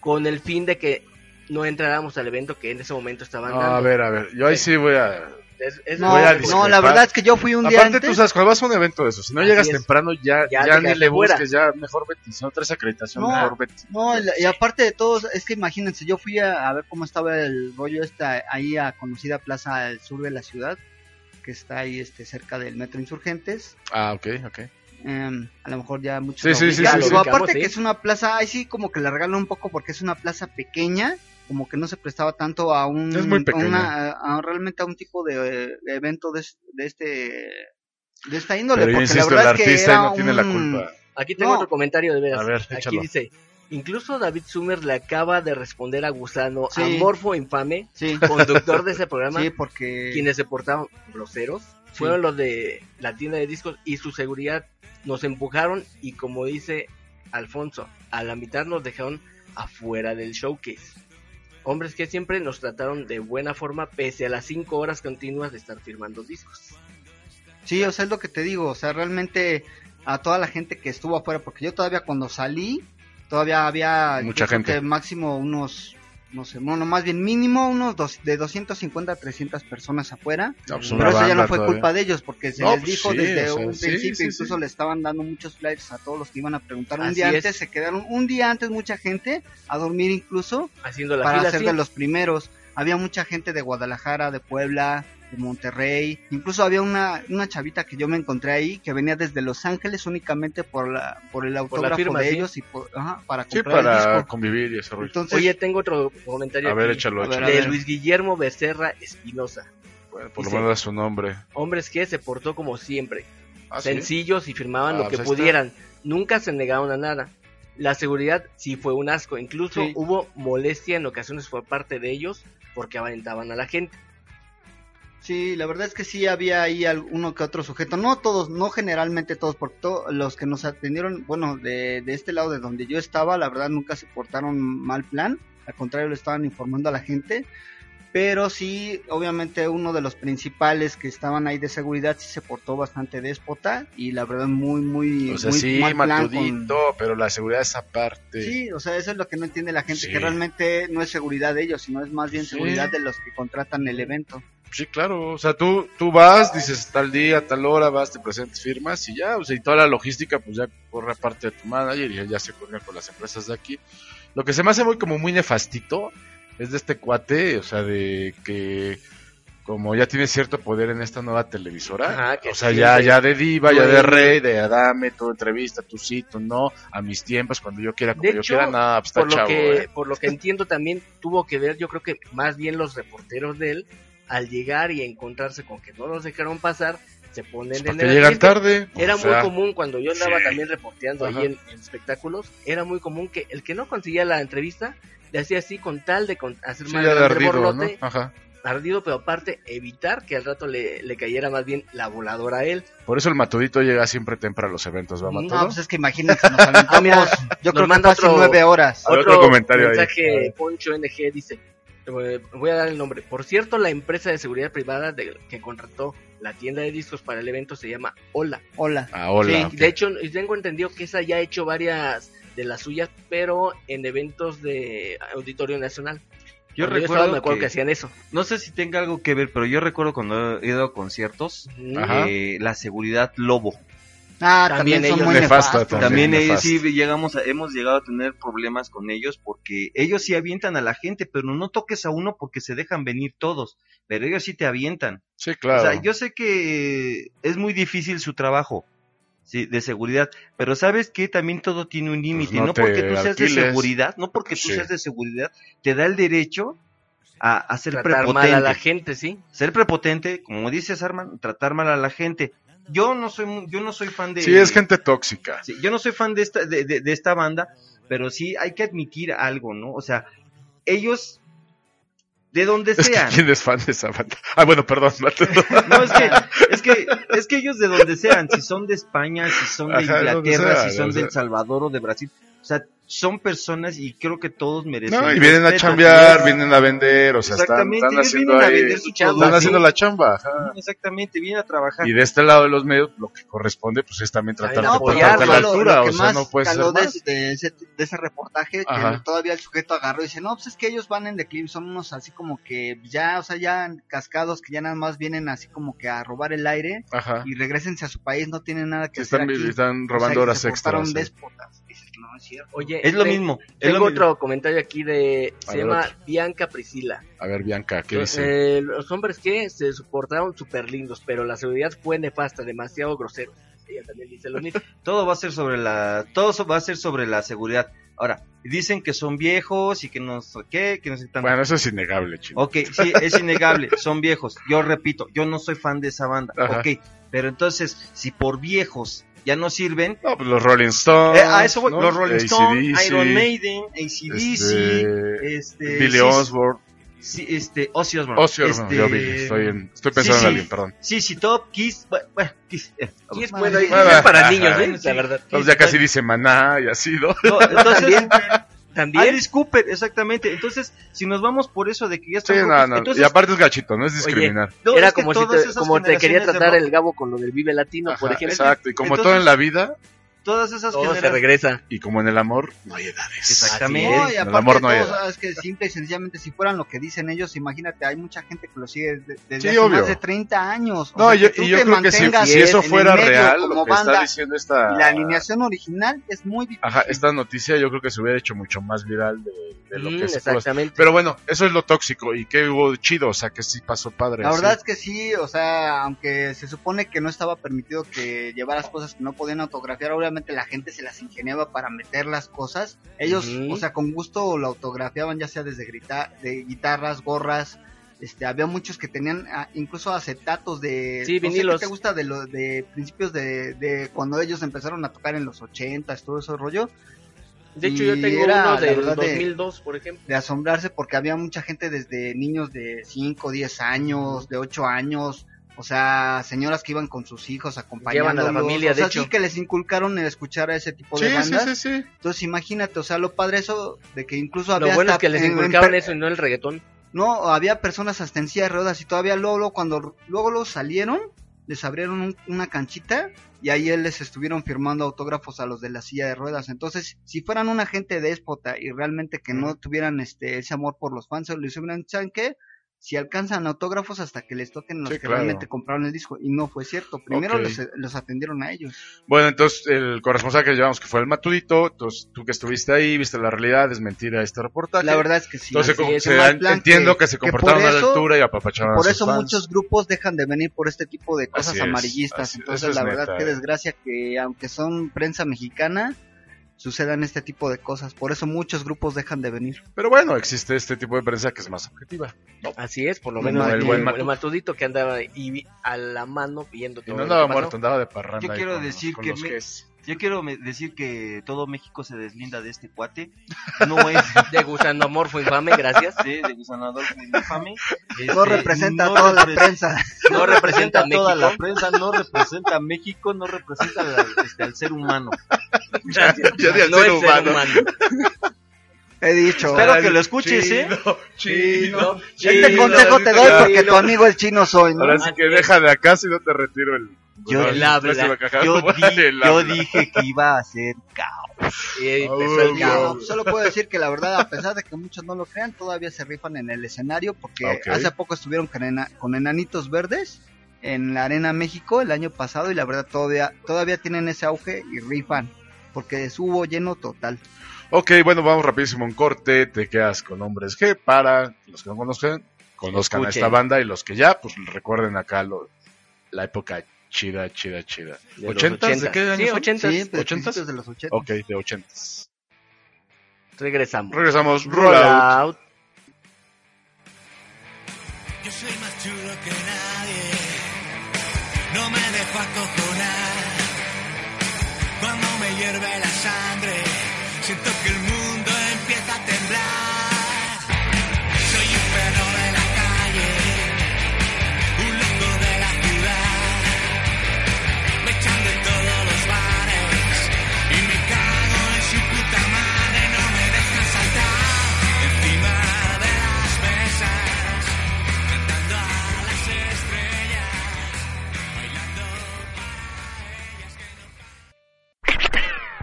con el fin de que no entráramos al evento que en ese momento estaban No, dando. a ver, a ver, yo ahí sí voy a Es- es- No, la verdad es que yo fui un día Aparte, antes. tú sabes, cuando vas a un evento de eso, si no Así llegas es. temprano, ya, Ya ya, ni le fuera. busques, ya mejor vete. Si no traes acreditación, No. mejor vete. No, y la- y aparte de todo, es que imagínense, yo fui a, a ver cómo estaba el rollo esta ahí a conocida plaza al sur de la ciudad, que está ahí este cerca del Metro Insurgentes. Ah, ok, ok. Em, a lo mejor ya muchos Sí, sí, sí, aparte Sí. que es una plaza, ahí sí como que la regalan un poco porque es una plaza pequeña, como que no se prestaba tanto a un Es muy una- a- a realmente a un tipo de, de evento de, de este de esta índole, Pero porque insisto, la el verdad es que artista era no tiene la un- culpa. Aquí tengo No. otro comentario de veras. A ver, Aquí dice, incluso David Sumer le acaba de responder a Gusano, Sí. amorfo infame, Sí, conductor de ese programa, sí, porque quienes se portaban groseros, fueron los de la tienda de discos y su seguridad nos empujaron y como dice Alfonso, a la mitad nos dejaron afuera del showcase. Hombres que siempre nos trataron de buena forma pese a las 5 horas continuas de estar firmando discos. Sí, o sea, es lo que te digo, o sea, realmente a toda la gente que estuvo afuera, porque yo todavía cuando salí, todavía había Mucha gente. máximo unos, no sé, bueno, más bien mínimo unos dos, de 250 a 300 personas afuera, No, pues pero eso ya no fue todavía. culpa de ellos, porque se No, les pues dijo sí, desde o sea, un sí, principio, sí, incluso sí. le estaban dando muchos flyers a todos los que iban a preguntar un Así día es. antes, se quedaron un día antes mucha gente a dormir incluso, Haciendo la para fila ser de los primeros. Había mucha gente de Guadalajara, de Puebla, de Monterrey. Incluso había una, una chavita que yo me encontré ahí que venía desde Los Ángeles únicamente por la por el autógrafo firma, de sí. ellos y por, ajá, para Sí, comprar el para disco. convivir y ese rollo. Entonces, Oye, tengo otro comentario A ver, échalo, échalo. de. Luis Guillermo Becerra Espinosa. Bueno, por lo menos su nombre. Hombres que se portó como siempre, Ah, ¿sí? sencillos y firmaban Ah, lo que pues está. pudieran. Nunca se negaron a nada. La seguridad sí fue un asco. Incluso Sí. hubo molestia en ocasiones por parte de ellos porque aventaban a la gente. Sí, la verdad es que sí había ahí uno que otro sujeto, no todos, no generalmente todos, porque to- los que nos atendieron, bueno, de, de este lado de donde yo estaba, la verdad nunca se portaron mal plan, al contrario le estaban informando a la gente, pero sí, obviamente uno de los principales que estaban ahí de seguridad sí se portó bastante déspota y la verdad muy, muy, O sea, muy sí, mal con- matudito, pero la seguridad es aparte. Sí, o sea, eso es lo que no entiende la gente, Sí. que realmente no es seguridad de ellos, sino es más bien Sí. seguridad de los que contratan el evento. Sí, claro. O sea, tú, tú vas, dices tal día, tal hora, vas, te presentas, firmas y ya. O sea, y toda la logística, pues ya corre parte de tu manager y ya se coordina con las empresas de aquí. Lo que se me hace muy como muy nefastito es de este cuate, o sea, de que como ya tiene cierto poder en esta nueva televisora, Ajá, que o sea, sí, ya, de- ya de diva, ya de rey, de dame, tu entrevista, tu sí, no, a mis tiempos, cuando yo quiera, como De yo hecho, quiera, nada, pues está por lo chavo, que eh. por lo que entiendo también tuvo que ver yo creo que más bien los reporteros de él al llegar y encontrarse con que no los dejaron pasar se ponen Pues en el llegan tarde. Era o muy sea, común cuando yo andaba sí. también reporteando Ajá. ahí en, en espectáculos, era muy común que el que no conseguía la entrevista le hacía así con tal de con- hacer Sí, más de grande ardido, ¿no? borlote, Ajá. ardido, pero aparte evitar que al rato le, le cayera más bien la voladora a él. Por eso el matudito llega siempre temprano a los eventos, ¿va, Matudo? No, pues es que imagínense, nos aventamos, Ah, mira, yo nos creo que manda otro- nueve horas. Ver, otro comentario mensaje. Poncho NG dice, eh, voy a dar el nombre. Por cierto, la empresa de seguridad privada de- que contrató la tienda de discos para el evento se llama Hola. Hola. Ah, hola. Sí. De hecho, tengo entendido que esa ya ha hecho varias de las suyas, pero en eventos de Auditorio Nacional. Yo Cuando recuerdo, estaba, me acuerdo que, que... hacían eso. no sé si tenga algo que ver, pero yo recuerdo cuando he ido a conciertos, eh, la seguridad Lobo. Ah, También también, son ellos- muy. También También ellos sí llegamos a- hemos llegado a tener problemas con ellos porque ellos sí avientan a la gente, pero no toques a uno porque se dejan venir todos, pero ellos sí te avientan. Sí, claro. O sea, yo sé que es muy difícil su trabajo sí, de seguridad, pero sabes que también todo tiene un límite. Pues no porque tú seas de seguridad, no porque tú Sí. seas de seguridad, te da el derecho a, a ser Tratar mal prepotente. a la gente, sí. Ser prepotente, como dices Arman, tratar mal a la gente. Yo no soy mu- yo no soy fan de Sí, es gente tóxica. Sí, yo no soy fan de esta, de, de- de esta banda, pero sí hay que admitir algo, ¿no? O sea, ellos, de donde Es que sean, quién es fan de esa banda. Ah, bueno, perdón, no, es que, es que, es que ellos de donde sean, si son de España, si son de Ajá, Inglaterra, sea, si son de El. Salvador o de Brasil, o sea, son personas y creo que todos merecen. No, y vienen a chambear, vienen a vender, o sea, están, están haciendo vienen a ahí, vender su están chamba, haciendo sí. la chamba. ajá. Exactamente, vienen a trabajar. Y de este lado de los medios, lo que corresponde, pues es también tratar no, de pues, portarte a la ya, lo- lo altura, o sea, no puede ser de, más. de ese, de ese reportaje, Ajá. que todavía el sujeto agarró y dice, no, pues es que ellos van en declive, son unos así como que ya, o sea, ya cascados que ya nada más vienen así como que a robar el aire Ajá. y regresense a su país, no tienen nada que Sí, hacer están, aquí. están O sea, robando horas extras. sí. Es cierto. Oye, Es lo te- mismo. es Tengo lo mismo. otro comentario aquí de. A Se ver, llama otro. Bianca Priscila. A ver, Bianca, ¿qué dice? Eh, los hombres que se soportaron súper lindos, pero la seguridad fue nefasta, demasiado grosero. Ella también dice lo mismo. Todo va a ser sobre la, todo so- va a ser sobre la seguridad. Ahora, dicen que son viejos y que no sé qué, que no sé qué tan- Bueno, eso es innegable, chino. Ok, sí, es innegable, son viejos. Yo repito, yo no soy fan de esa banda. Ajá. Ok, pero entonces, si por viejos ya no sirven, No, pues los Rolling Stones. eh, a eso voy, ¿no? los Rolling Stones, Iron Maiden, ACDC, este, este, Billy Osborne. sí, este, Ozzy Osbourne. Ozzy Osbourne, este, yo vi, estoy, en- estoy pensando sí, en sí. alguien, perdón. Sí, sí, Top, Kiss, bueno, bueno, Kiss. eh, es Bueno, para niños, ¿eh? La verdad. Entonces ya casi dice Maná y así, ¿no? no, entonces, También. Alice Cooper, exactamente. Entonces, si nos vamos por eso de que ya Sí, están no, no. entonces, y aparte es gachito, no es discriminar. no, Era es como, si te, como te quería tratar el Gabo con lo del Vive Latino, por ejemplo. exacto, y como Entonces- todo en la vida, todas esas Todo se regresa. y como en el amor, no hay edades. Exactamente. No, y En el amor no hay todo, edad. sabes que simple y sencillamente si fueran lo que dicen ellos, imagínate, hay mucha gente que lo sigue de- desde Sí, hace obvio. más de 30 años. O No, sea, yo, y yo creo que si, eso fuera medio real, como lo que banda, está diciendo esta... la alineación original es muy difícil. Ajá, esta noticia yo creo que se hubiera hecho mucho más viral de, de lo Mm, que se pudo- exactamente. Pero bueno, eso es lo tóxico y que hubo chido, o sea, que sí pasó padre. La así. verdad es que sí, o sea, aunque se supone que no estaba permitido que llevaras cosas que no podían autografiar, obviamente la gente se las ingeniaba para meter las cosas. Ellos, o sea, con gusto lo autografiaban, ya sea desde grita- de guitarras, gorras. Este, había muchos que tenían ah, incluso acetatos de Sí, no sé qué te gusta de lo de principios de, de cuando ellos empezaron a tocar en los 80s, todo ese rollo De hecho, yo y tengo era, uno del verdad, de- 2002, por ejemplo. de asombrarse porque había mucha gente desde niños de 5, 10 años, de 8 años, o sea, señoras que iban con sus hijos acompañándolos, Llevan a la familia, o sea, de hecho. sí que les inculcaron el escuchar a ese tipo Sí, de sí, bandas. sí, sí. Entonces, imagínate, o sea, lo padre eso de que incluso Lo había bueno es que les en- per- eso y no el reggaetón. No, había personas hasta en silla de ruedas y todavía luego, luego cuando luego los salieron, les abrieron un- una canchita y ahí él les estuvieron firmando autógrafos a los de la silla de ruedas. Entonces, si fueran una gente déspota y realmente que no tuvieran este ese amor por los fans, les hubieran ¿saben qué? Si alcanzan autógrafos hasta que les toquen los Sí, que claro. realmente compraron el disco. Y no fue cierto. Primero Ok. los, los atendieron a ellos. Bueno, entonces el corresponsal que llevamos que fue el Matudito, entonces tú que estuviste ahí, viste la realidad, es mentira este reportaje. La verdad es que sí. Entonces es, se- entiendo que, que- se que comportaron a la altura y apapacharon Por a eso fans. muchos grupos dejan de venir por este tipo de cosas Así amarillistas. Entonces, es la verdad, neta. qué desgracia que aunque son prensa mexicana, sucedan este tipo de cosas. Por eso muchos grupos dejan de venir. Pero bueno, existe este tipo de prensa que es más objetiva. Así es, por lo El menos el, buen el matudito que andaba ahí a la mano viendo Y todo no andaba muerto, andaba de parranda. Yo quiero con- decir con que los me- Gs. Yo quiero me- decir que todo México se deslinda de este cuate. No es De Gusano Amorfo Infame, gracias. de, de infame. No Este, representa no a toda la prensa. No representa a toda la prensa, no representa a México, no representa la- este, al ser humano. Gracias. Ya de al no ser es ser humano. He dicho. Espero que lo escuches, ¿eh? Chino, chino. Este consejo te doy porque chino. tu amigo el chino soy, ¿no? Ahora sí que deja de acá si no te retiro el... Yo- di- dije que iba a ser caos. Y Oh, el caos. No, solo puedo decir que la verdad, a pesar de que muchos no lo crean, todavía se rifan en el escenario porque hace poco estuvieron con, ena- con Enanitos Verdes en la Arena México el año pasado y la verdad todavía todavía tienen ese auge y rifan porque hubo lleno total. Ok, bueno, vamos rapidísimo a un corte. Te quedas con Hombres G para los que no conozcan, conozcan a esta banda y los que ya, pues recuerden acá lo- la época chida, chida, chida. De los ¿Ochentas? ¿De qué año Sí, son? ochentas. Sí, de los 80. Ok, de ochentas. Regresamos. Regresamos, roll Roll out. out. Yo soy más chulo que nadie, no me dejo acojonar. Cuando me hierve la sangre,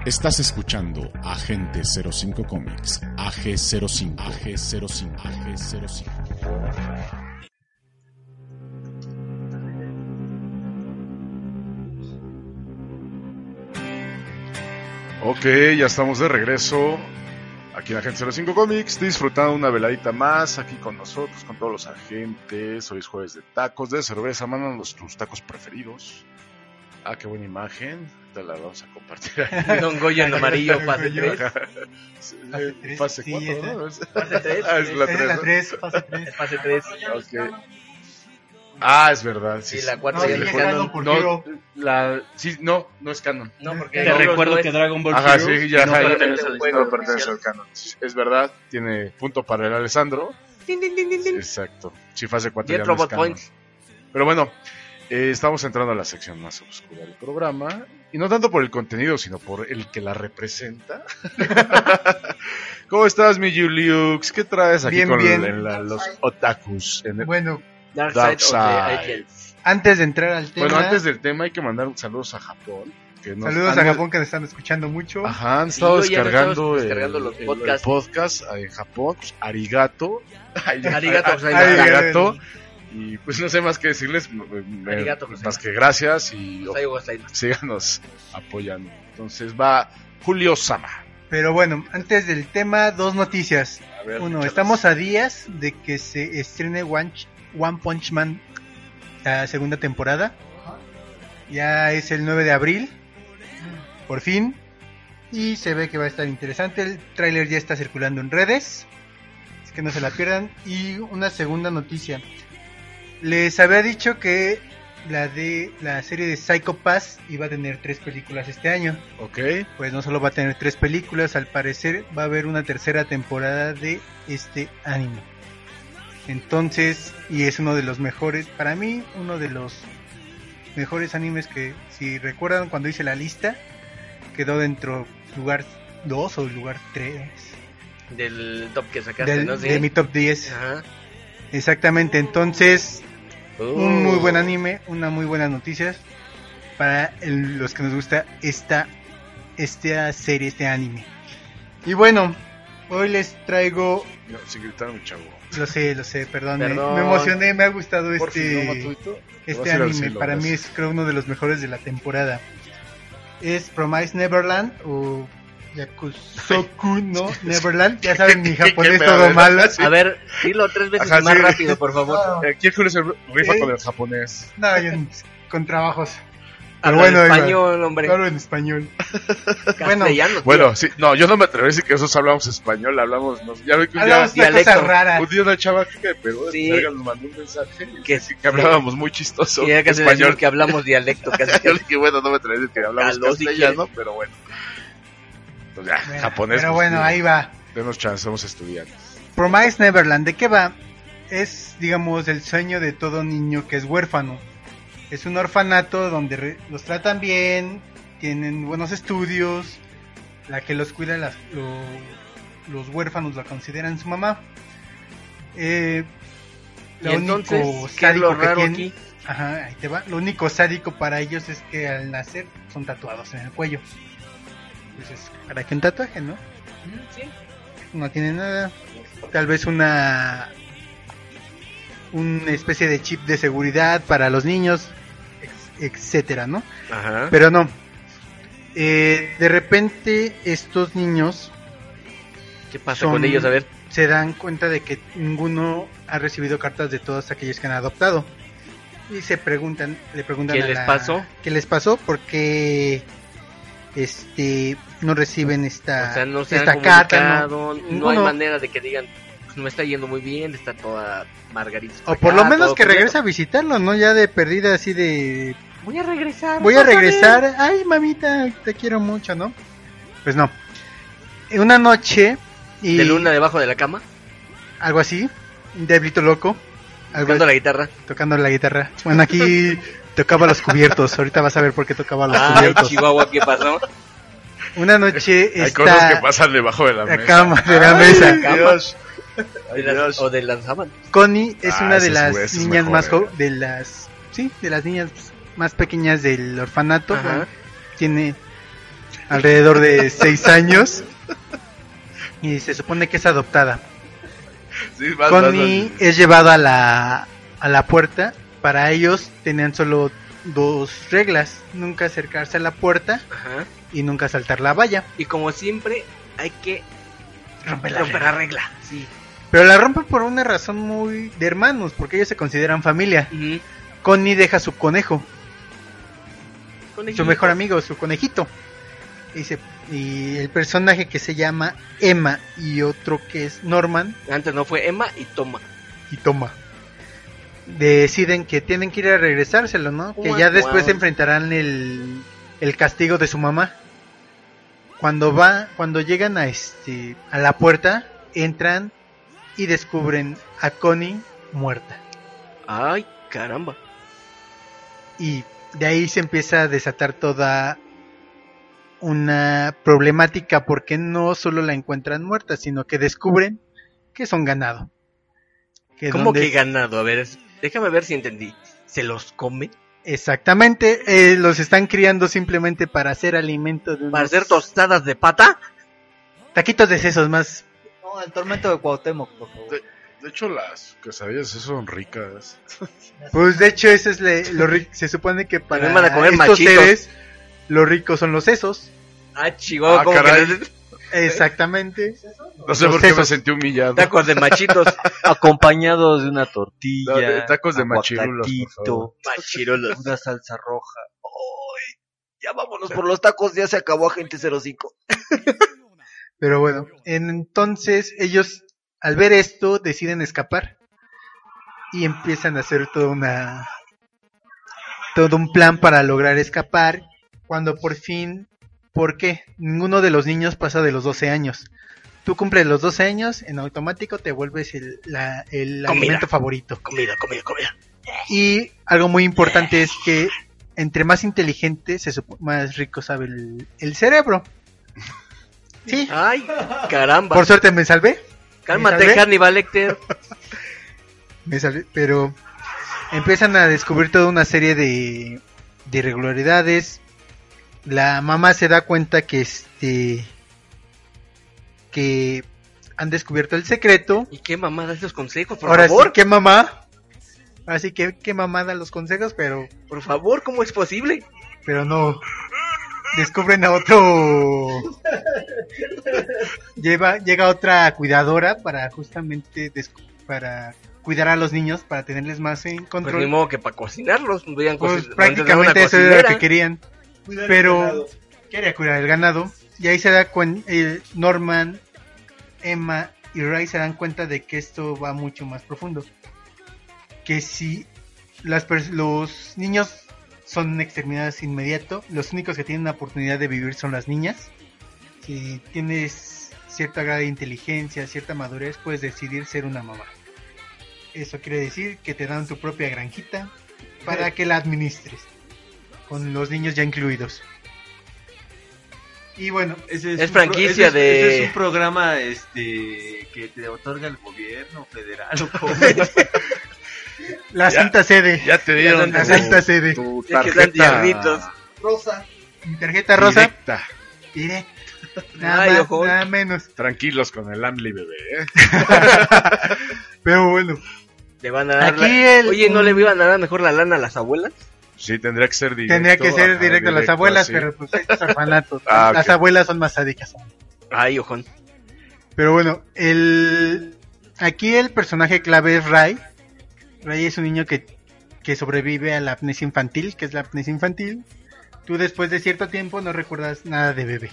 Estás escuchando Agente 05 Comics, AG05, AG05, AG05. Ok, ya estamos de regreso aquí en Agente 05 Comics, disfrutando una veladita más aquí con nosotros, con todos los agentes. Hoy es jueves de tacos, de cerveza. Mándanos tus tacos preferidos. Ah, qué buena imagen. Te la vamos a compartir. Don Goyo en amarillo, fase 3. Fase tres, Fase sí, 4, esa. ¿no? Fase 3. Ah, es la Esa es 3. la 3, fase 3. Fase 3. Ok. Ah, es verdad. Sí, la 4 No, es canon. No, la, sí, no, no es canon. No, porque Te no, recuerdo no que Dragon Ball Ajá, sí, ya, no pertenece al juego no pertenece al canon. Es verdad, tiene punto para el Alessandro. Exacto. Sí, fase 4 Jet ya no es Robot canon. Points. Pero bueno, eh, estamos entrando a la sección más oscura del programa. Y no tanto por el contenido, sino por el que la representa. ¿Cómo estás, mi Juliux? ¿Qué traes aquí Bien, con bien. el- la- los otakus? En el- Bueno, Dark Dark Side antes de entrar al tema, Bueno, antes del tema hay que mandar saludos a Japón. que nos saludos han- a Japón que nos están escuchando mucho. Ajá, han estado descargando, estamos el- descargando los el- el podcasts. podcast en Japón. Pues, arigato. Arigato, Ari- arigato. arigato. Y pues no sé más que decirles, me- Arigato, más que gracias y va. síganos apoyando. Entonces va Julio Sama. Pero bueno, antes del tema, dos noticias. A ver, Uno, estamos a días de que se estrene One, One Punch Man, la segunda temporada. Ya es el 9 de abril, por fin. Y se ve que va a estar interesante. El tráiler ya está circulando en redes. Así que no se la pierdan. Y una segunda noticia. Les había dicho que la de la serie de Psycho Pass iba a tener tres películas este año Ok. pues no solo va a tener tres películas, al parecer va a haber una tercera temporada de este anime. Entonces, y es uno de los mejores, para mí, uno de los mejores animes que, si recuerdan cuando hice la lista, quedó dentro lugar 2 o lugar 3 Del top que sacaste, del- ¿no? Sí. de mi top 10. Ajá. Exactamente, entonces, un muy Uh. buen anime, una muy buena noticia para el- los que nos gusta esta, esta serie, este anime. Y bueno, hoy les traigo, No, chavo. lo sé, lo sé, perdón, me- Perdón. Me, emocioné, me ha gustado Por fin, ¿no, este, este anime, cielo, para mí es creo uno de los mejores de la temporada. Es Promise Neverland o Yakusoku no Neverland, ya saben mi ¿Qué- qué- japonés todo a ver, mal. sí. A ver, dilo tres veces Ajá, más sí. rápido, por favor. Eh, Aquí Julio se rifa ¿Eh? con el japonés. No, yo con trabajos. Pero Habla bueno, en español, hombre. Hablo en español. bueno, tío. Bueno, sí, no, yo no me atrevo a decir que nosotros hablamos español, hablamos, nos, ya ve que un día, Hablamos dialecto. cosas raras. un día una chava que de Perú de Sí. Nos mandó un mensaje Que- que, que hablábamos muy chistoso Y ya casi español. que hablamos dialecto. Casi, Yo le dije, bueno, no me atrevo a decir que hablamos castellano, pero bueno. Pues ya, Bueno, japonés. Pero pues, bueno, ahí va. Denos chance, somos estudiantes. Promise Neverland, ¿de qué va? Es, digamos, el sueño de todo niño que es huérfano. Es un orfanato donde re- los tratan bien, tienen buenos estudios, la que los cuida, las- lo- los huérfanos la consideran su mamá. Eh, lo entonces, único ¿qué es sádico lo que aquí? Ajá, ahí te va. Lo único sádico para ellos es que al nacer son tatuados en el cuello. Entonces, ¿para qué un tatuaje, no? No tiene nada. Tal vez una una especie de chip de seguridad para los niños, etcétera, ¿no? Ajá. Pero no. Eh, de repente estos niños ¿Qué pasa son- con ellos? A ver. se dan cuenta de que ninguno ha recibido cartas de todos aquellos que han adoptado. Y se preguntan, le preguntan ¿Qué a les la- pasó? ¿Qué les pasó? Porque este no reciben esta, O sea, no se esta carta, ¿no? hay manera de que digan, "Pues, no me está yendo muy bien, está toda Margarita. O por lo menos que completo". regrese a visitarlo, ¿no? Ya de perdida así de Voy a regresar. voy a regresar, ay mamita, te quiero mucho, ¿no? Pues no. Una noche y De luna debajo de la cama, algo así, diablito loco, algo tocando la guitarra. tocando la guitarra. Bueno, aquí tocaba los cubiertos, ahorita vas a ver por qué tocaba los Ay, cubiertos. Chihuahua, ¿qué pasó? Una noche Hay cosas que pasan debajo de la la mesa. cama de la Ay, mesa. Dios. Ay, De las- o de las sábanas. Connie es Ah, una de las es niñas mejor, más eh. jo- de las sí, de las niñas más pequeñas del orfanato. Bueno, tiene alrededor de seis años y se supone que es adoptada. Sí, vas, Connie vas. es llevada a la, a la puerta. Para ellos tenían solo dos reglas. Nunca acercarse a la puerta Ajá. y nunca saltar la valla. Y como siempre, hay que Romper la romper la regla. Sí. Pero la rompen por una razón muy de hermanos, porque ellos se consideran familia. Ujú. Connie deja su conejo, Conejito. su mejor amigo, su conejito. Y, se- y el personaje que se llama Emma y otro que es Norman Antes no fue Emma y Toma. y Toma. Deciden que tienen que ir a regresárselo, ¿no? Que ya después enfrentarán el, el castigo de su mamá. Cuando va, cuando llegan a este a la puerta, entran y descubren a Connie muerta. Ay, caramba. Y de ahí se empieza a desatar toda una problemática porque no solo la encuentran muerta, sino que descubren que son ganado. Que ¿Cómo donde- que ganado? A ver, déjame ver si entendí. ¿Se los come? Exactamente, eh, los están criando simplemente para hacer alimento de unos ¿Para hacer tostadas de pata? taquitos de sesos más. No, el tormento de Cuauhtémoc, por favor. De hecho, las quesadillas son ricas. Pues de hecho eso es le- lo rico. Se supone que para van a comer estos machitos. seres los ricos son los sesos. Ah, chihuahua, Ah, ¿cómo caray. que les- Exactamente. No sé Los por qué me sesos. sentí humillado. Tacos de machitos. Acompañados de una tortilla. No, de tacos de machirulos, por aguacatito, favor. Machirolos. Una salsa roja. ¡Ay! Ya vámonos por los tacos, ya se acabó Agente 05. Pero bueno, entonces ellos al ver esto deciden escapar y empiezan a hacer toda una todo un plan para lograr escapar cuando por fin ¿por qué? Ninguno de los niños pasa de los 12 años. Tú cumples los 12 años, en automático te vuelves el, la- el Comida. alimento favorito. Comida, comida, comida. Y algo muy importante es que entre más inteligente, se más rico sabe el, el cerebro. Sí, Ay, caramba. por suerte me salvé. Cálmate, ¿Me salvé? Hannibal Lecter. Me salvé, pero empiezan a descubrir toda una serie de, de irregularidades. La mamá se da cuenta que este que han descubierto el secreto. ¿Y qué mamada esos consejos, por Ahora favor? sí, que mamá. Así que qué mamada los consejos, pero Por favor, ¿cómo es posible? pero no descubren a otro lleva llega otra cuidadora para justamente para cuidar a los niños para tenerles más en Pues control ni modo que para cocinarlos. Vean Pues prácticamente eso era lo que cocinera. Pero quería cuidar el ganado y ahí se da cuenta Norman Emma y Ray se dan cuenta de que esto va mucho más profundo que si las los niños son exterminados inmediato, los únicos que tienen la oportunidad de vivir son las niñas. Si tienes cierta grado de inteligencia, cierta madurez, puedes decidir ser una mamá. Eso quiere decir que te dan tu propia granjita para que la administres, con los niños ya incluidos. Y bueno, Ese Es un pro- franquicia ese de- ese es un programa este que te otorga el gobierno federal. la Ya. Santa Sede, Ya te dieron la tu, Santa Sede, tu tarjeta Rosa. mi tarjeta rosa, directa. directo. Nada Ay, más, ojo. nada menos. Tranquilos con el Amli bebé, ¿eh? Pero bueno, Le van a dar Aquí la- el- Oye, ¿no le iban a dar mejor la lana a las abuelas? Sí, tendría que ser directo. tendría que ser directo a las abuelas, así. pero pues estos orfanatos. Ah, Las abuelas son más sádicas. Ay, ojón. Pero bueno, el aquí el personaje clave es Ray. Ray es un niño que, que sobrevive a la amnesia infantil, que es la amnesia infantil. Tú después de cierto tiempo no recuerdas nada de bebé.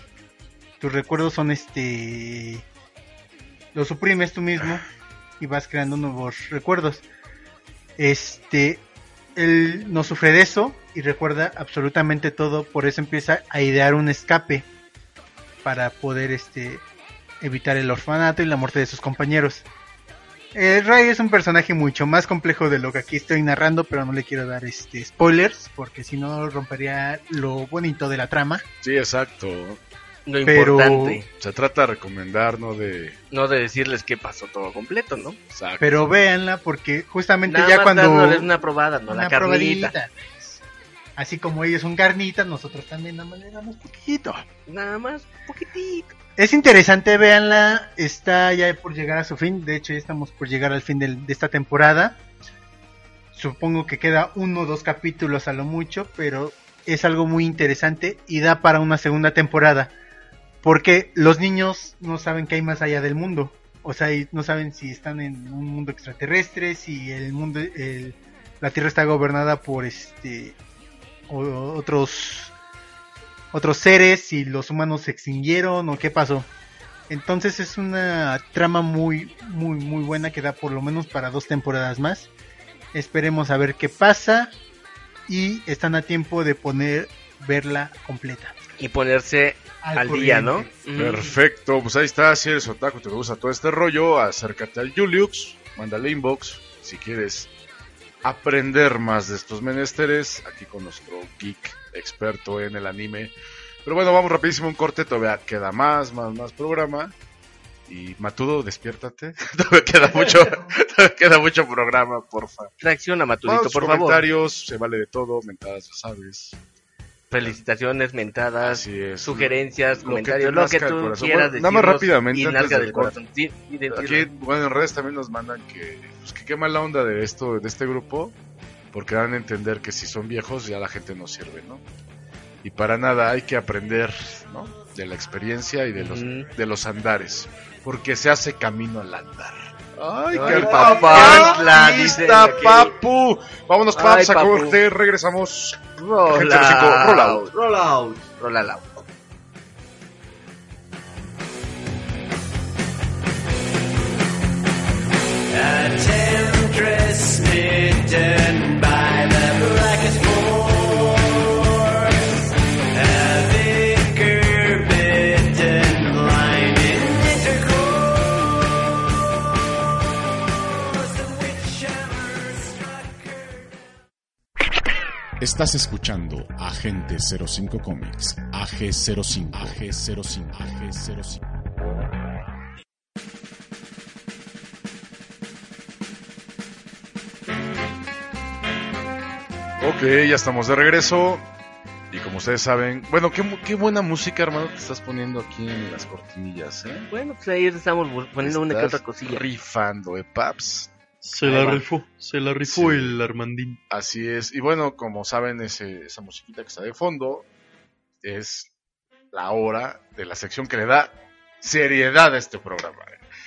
Tus recuerdos son este los suprimes tú mismo y vas creando nuevos recuerdos. Este él no sufre de eso y recuerda absolutamente todo, por eso empieza a idear un escape para poder este evitar el orfanato y la muerte de sus compañeros. Eh, Ray es un personaje mucho más complejo de lo que aquí estoy narrando, pero no le quiero dar este spoilers porque si no rompería lo bonito de la trama. Sí, exacto. Lo Pero- importante. Se trata de recomendar, no de... No de decirles qué pasó todo completo, ¿no? Exacto. Pero véanla porque justamente Nada ya más cuando dándoles una probada, no una la carnita. probadita. Así como ellos son carnitas, nosotros también nada más le damos poquito. Nada más, poquitito. Es interesante, véanla, está ya por llegar a su fin, de hecho ya estamos por llegar al fin del- de esta temporada. Supongo que queda uno o dos capítulos a lo mucho, pero es algo muy interesante y da para una segunda temporada. Porque los niños no saben que hay más allá del mundo. O sea, no saben si están en un mundo extraterrestre, si el mundo, el- la Tierra está gobernada por este otros otros seres, si los humanos se extinguieron o qué pasó. Entonces es una trama muy, muy, muy buena que da por lo menos para dos temporadas más. Esperemos a ver qué pasa y están a tiempo de poner verla completa. Y ponerse al, día, ¿no? Ujú. Perfecto, pues ahí está, si eres otaku, te gusta todo este rollo, acércate al Juliux, mándale inbox, si quieres aprender más de estos menesteres, aquí con nuestro geek experto en el anime. Pero bueno, vamos rapidísimo un corte, todavía queda más, más, más programa. Y Matudo, despiértate. todavía queda mucho, todavía queda mucho programa, porfa. Reacciona, Matudito, Vamos, por favor. comentarios, se vale de todo, mentadas, ya sabes. Felicitaciones, mentadas, sugerencias, Lo comentarios, lo que tú quieras Bueno, decir. nada más rápidamente Y antes nalga del corazón. Sí, sí, de- Aquí, bueno, en redes también nos mandan que, pues, que qué mala onda de esto, de este grupo, porque dan a entender que si son viejos ya la gente no sirve, ¿no? Y para nada hay que aprender, ¿no? De la experiencia y de los, de los andares, porque se hace camino al andar. Ay, Ay, qué papá, lista, papu. Vámonos, paps, a corte, regresamos. Roll Agente 05, roll out. out. Roll out. Roll out. A temptress smitten by the Estás escuchando Agente 05 Comics, AG05, AG05, AG05. Ok, ya estamos de regreso. Y como ustedes saben, bueno, qué, qué buena música, hermano, te estás poniendo aquí en las cortinillas, ¿eh? Bueno, pues ahí estamos poniendo una que otra cosilla. Rifando, ¿eh, paps? Se la rifó, se la rifó Sí. el Armandín. Así es. Y bueno, como saben, ese, esa musiquita que está de fondo es la hora de la sección que le da seriedad a este programa.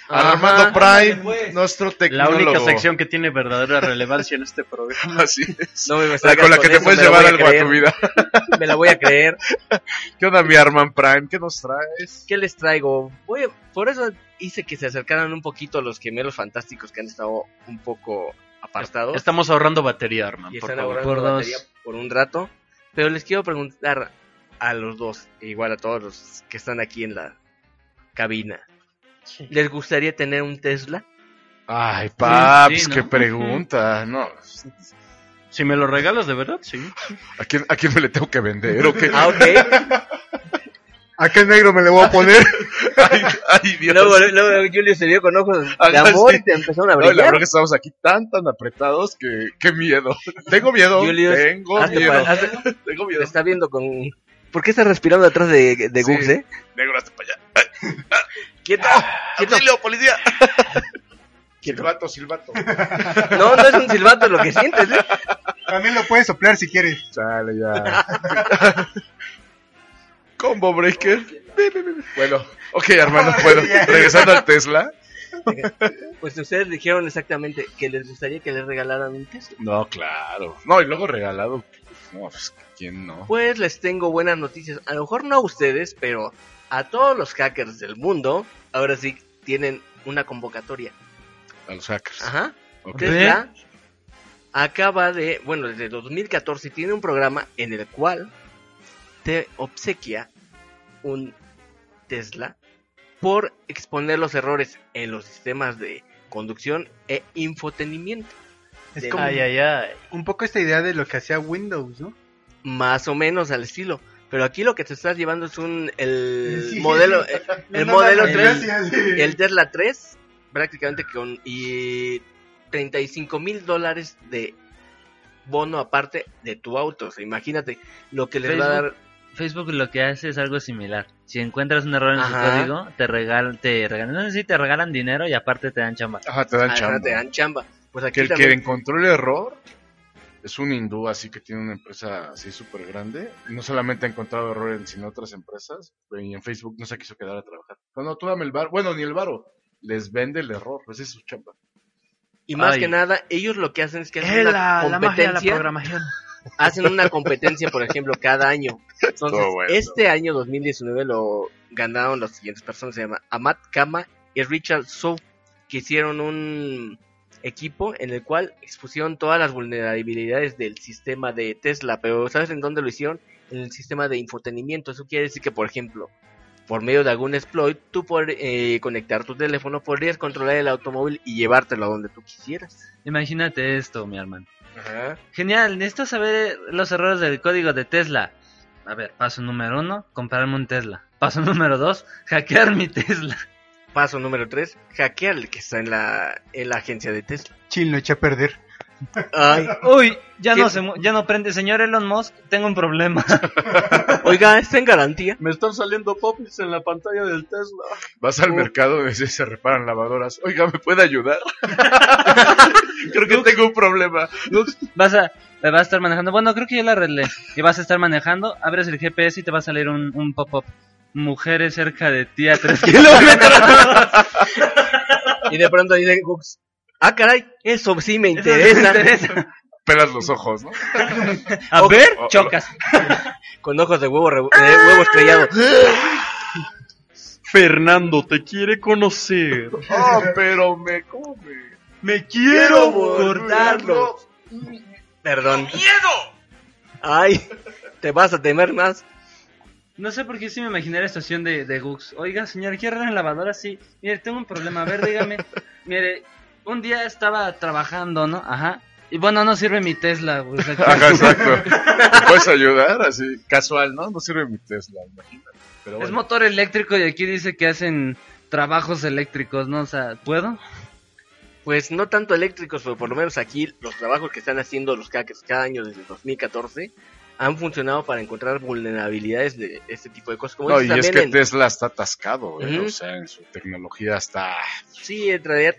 Ajá. Armando Prime, pues. nuestro La tecnólogo. única sección que tiene verdadera relevancia en este programa. Así es. No me La con la que te eso, puedes la llevar voy a algo a creer, tu vida. Me la voy a creer. ¿Qué onda, mi Arman Prime? ¿Qué nos traes? ¿Qué les traigo? Voy a- por eso hice que se acercaran un poquito los gemelos fantásticos que han estado un poco apartados. Estamos ahorrando batería, Arman, y por están favor. ahorrando Por dos. batería por un rato. Pero les quiero preguntar a los dos, e igual a todos los que están aquí en la cabina. ¿Les gustaría tener un Tesla? Ay, paps, sí, ¿no? qué pregunta. No, Si me lo regalas de verdad, sí. ¿a quién, ¿a quién me le tengo que vender o qué? Ah, ok. ¿A qué negro me le voy a poner? ay, ay, Dios. luego, luego Julio se vio con ojos de Ajá, amor sí. y te empezaron a No, y la brillar. verdad que estamos aquí tan, tan apretados que, qué miedo. Tengo miedo, Julius, tengo hazte miedo, pa- hazte- tengo te miedo. está viendo con... ¿Por qué estás respirando atrás de, de Sí. Gux, eh? Negro, hasta para allá. Quieto, quieto, ¡Auxilio, policía! quieto. Silbato, silbato. No, no es un silbato lo que sientes, ¿eh? También lo puedes soplar si quieres. Chale, ya. Combo breaker. Bueno, ok, hermano, bueno, regresando al Tesla. Pues ustedes dijeron exactamente que les gustaría que les regalaran un Tesla. No, claro. No, y luego regalado. No, pues, ¿quién no? Pues les tengo buenas noticias. A lo mejor no a ustedes, pero a todos los hackers del mundo, ahora sí tienen una convocatoria. A los hackers. Ajá. Ok. Tesla acaba de, bueno, desde 2014 tiene un programa en el cual te obsequia un Tesla por exponer los errores en los sistemas de conducción e infotenimiento. Es De- como Ay, ay, ay. un poco esta idea de lo que hacía Windows, ¿no? Más o menos al estilo. Pero aquí lo que te estás llevando es un el Sí, modelo sí. el no, modelo no, 3 gracias. el Tesla 3 prácticamente con y 35 mil dólares de bono aparte de tu auto. O sea, imagínate lo que les va a Facebook. dar. Facebook lo que hace es algo similar. Si encuentras un error en su código, te regalan, te regalan, no sé si te regalan dinero y aparte te dan chamba. Ajá, te dan Ajá, chamba. te dan chamba. Pues aquí Que el que encontró el error es un hindú así que tiene una empresa así súper grande. No solamente ha encontrado errores sino otras empresas. Y en Facebook no se quiso quedar a trabajar. No, no, tú dame el bar. Bueno, ni el varo. Les vende el error. Esa es su chamba. Y más Ay. que nada, ellos lo que hacen es que hacen Es una la, la magia de la competencia. programación. hacen una competencia, por ejemplo, cada año. Entonces, bueno. este año 2019 lo ganaron las siguientes personas, se llama Amat Kama y Richard Sou, que hicieron un equipo en el cual expusieron todas las vulnerabilidades del sistema de Tesla, pero ¿sabes en dónde lo hicieron? En el sistema de infotenimiento. Eso quiere decir que, por ejemplo, por medio de algún exploit, tú por eh, conectar tu teléfono podrías controlar el automóvil y llevártelo a donde tú quisieras. Imagínate esto, mi hermano. Ajá. Genial, necesito saber los errores del código de Tesla. A ver, paso número uno, comprarme un Tesla. Paso número dos, hackear mi Tesla. Paso número 3, hackear el que está en la, en la agencia de Tesla. Chin, lo eché a perder. Ay, Uy, ya ¿Qué? no se, ya no prende. Señor Elon Musk, tengo un problema. oiga, ¿está en garantía? Me están saliendo popis en la pantalla del Tesla. Vas al mercado donde se reparan lavadoras. Oiga, ¿me puede ayudar? Creo que tengo un problema. Vas a, vas a estar manejando. Bueno, creo que ya la arreglé. Y vas a estar manejando, abres el GPS y te va a salir un, un pop-up. Mujeres cerca de ti a 3 kilómetros. Y de pronto dice Hooks, ah, caray, eso sí me interesa. me interesa. Pelas los ojos, ¿no? A ver, chocas. Con ojos de huevo, de huevo estrellado. Fernando te quiere conocer. Oh, pero me come. Me Quiero cortarlo. Perdón. ¡Miedo! Ay, te vas a temer más. No sé por qué sí me imaginé la situación de, de Gux. Oiga, señor, ¿quiere la lavadora? Sí. Mire, tengo un problema. A ver, dígame. Mire, un día estaba trabajando, ¿no? Ajá. Y bueno, no sirve mi Tesla. pues, aquí- Ajá, exacto. ¿Me puedes ayudar? Así, casual, ¿no? No sirve mi Tesla, imagínate. Pero Es motor eléctrico y aquí dice que hacen trabajos eléctricos, ¿no? O sea, ¿puedo? Pues no tanto eléctricos, pero por lo menos aquí los trabajos que están haciendo los hackers cada año desde 2014 han funcionado para encontrar vulnerabilidades de este tipo de cosas. Como No, y es que en- Tesla está atascado, ¿eh? O sea, en su tecnología está... Sí, en realidad,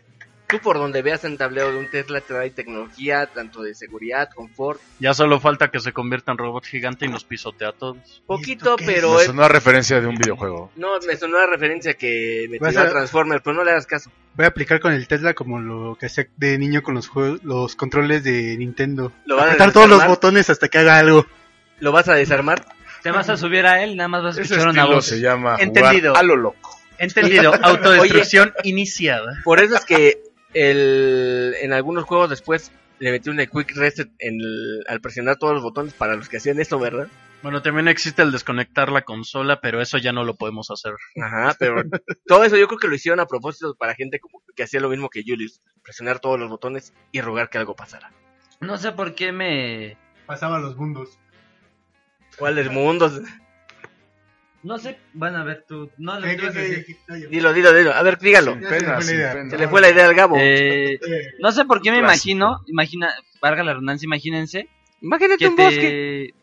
tú por donde veas en tablero de un Tesla trae tecnología tanto de seguridad, confort, Ya solo falta que se convierta en robot gigante y nos pisotee a todos. poquito, pero Me es- sonó a referencia de un videojuego. no, me sonó la referencia que me tiró a a- Transformers, pero no le hagas caso. Voy a aplicar con el Tesla como lo que hacía de niño con los juegos, los controles de Nintendo. Lo vas a Apretar todos los desarmar, botones hasta que haga algo. lo vas a desarmar. Te vas a subir a él, nada más vas a Ese escuchar una voz. se llama Entendido. jugar a lo loco. Entendido, autodestrucción iniciada. Por eso es que el, en algunos juegos después le metí un quick reset en el- al presionar todos los botones para los que hacían esto, ¿verdad? Bueno, también existe el desconectar la consola, pero eso ya no lo podemos hacer. Ajá, pero todo eso yo creo que lo hicieron a propósito para gente como que hacía lo mismo que Julius, presionar todos los botones y rogar que algo pasara. No sé por qué me... Pasaba los mundos. ¿Cuáles mundos? No sé, van a ver tú. No, lo ¿Qué, ibas a decir. Dilo, dilo, dilo. A ver, dígalo. Se pena. Le fue la idea al Gabo. Eh, no sé por qué me Clásico. imagino, imagina, valga la redundancia, imagínense Imagínate que un bosque.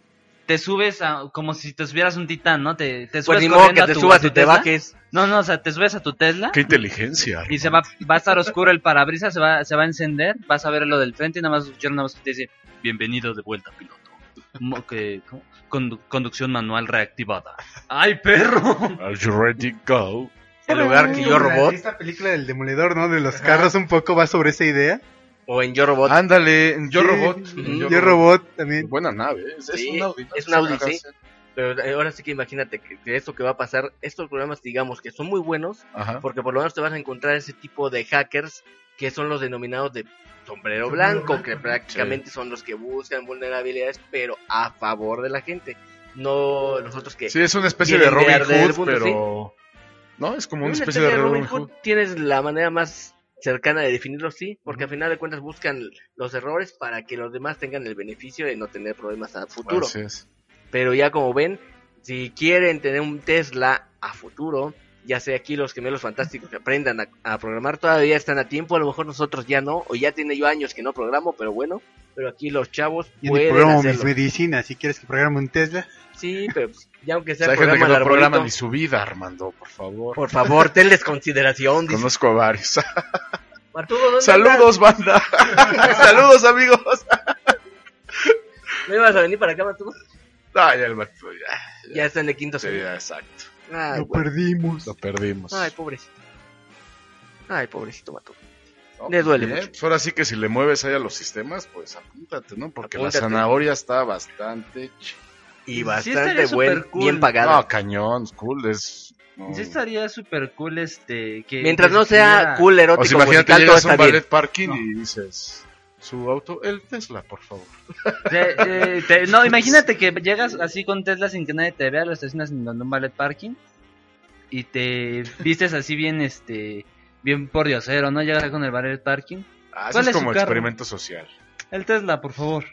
te, te subes a, como si te subieras un titán, ¿no? Te, te Pues subes ni modo corriendo que a te tu- subas a tu y te Tesla. bajes. No, no, o sea, te subes a tu Tesla ¡Qué inteligencia! y se va, va a estar oscuro el parabrisas, se va, se va a encender, vas a ver lo del frente y nada más escuchar una voz que te dice, bienvenido de vuelta, piloto. Que-. Condu- conducción manual reactivada. ¡Ay, perro! Are you ready to go? En lugar que yo robot. Esta película del demoledor, ¿no? De los carros un poco va sobre esa idea. O en Yo Robot. Ándale, en Yo Sí, Robot. En Yo Robot también. Buena nave, ¿eh? es, es Sí, un Audi. ¿no? es un Audi, Ajá, sí. Pero eh, ahora sí que imagínate que, que esto que va a pasar, estos programas digamos que son muy buenos, Ajá. porque por lo menos te vas a encontrar ese tipo de hackers que son los denominados de sombrero blanco, que prácticamente son los que buscan vulnerabilidades, pero a favor de la gente. No los otros que... Sí, es una especie de Robin Hood, mundo, pero... No, es como una Una especie de Robin Hood Hood. tienes la manera más cercana de definirlo, sí, porque al final de cuentas buscan los errores para que los demás tengan el beneficio de no tener problemas a futuro. Así es. Pero ya como ven, si quieren tener un Tesla a futuro, ya sea aquí los gemelos fantásticos que aprendan a, a programar, todavía están a tiempo, a lo mejor nosotros ya no, o ya tiene yo años que no programo, pero bueno, pero aquí los chavos Yo pueden programo mis hacerlo. medicinas. Si quieres que programe un Tesla, Sí, pero pues, ya aunque O sea gente que programa no programa ni su vida, Armando, por favor. por favor, tenles consideración, dice. Conozco a varios. Arturo, ¿dónde Saludos, banda. Saludos, amigos. ¿No ibas a venir para acá, Arturo? Ah, ya el vato, ya. Ya está en el quinto Sí, ya, exacto. Ay, lo güey. perdimos. Lo perdimos. Ay, pobrecito. Ay, pobrecito Mato. No, le duele bien, mucho. pues ahora sí que si le mueves ahí a los sistemas, pues apúntate, ¿no? Porque Apúntate. la zanahoria está bastante... ch- Y Sí bastante buen, súper cool. bien pagada. No, cañón, cool, es... no. Sí estaría súper cool este que Mientras no sea cool, O erótico, sea, imagínate, musical, llegas a un ballet parking y dices... Su auto, el Tesla, por favor. Te- te- te- no, imagínate que llegas así con Tesla sin que nadie te vea, lo estacionas en un ballet parking y te vistes así bien, este, bien por diosero, ¿no? Llegas con el ballet parking. Ah, eso ¿Cuál es es su como carro? experimento social. El Tesla, por favor.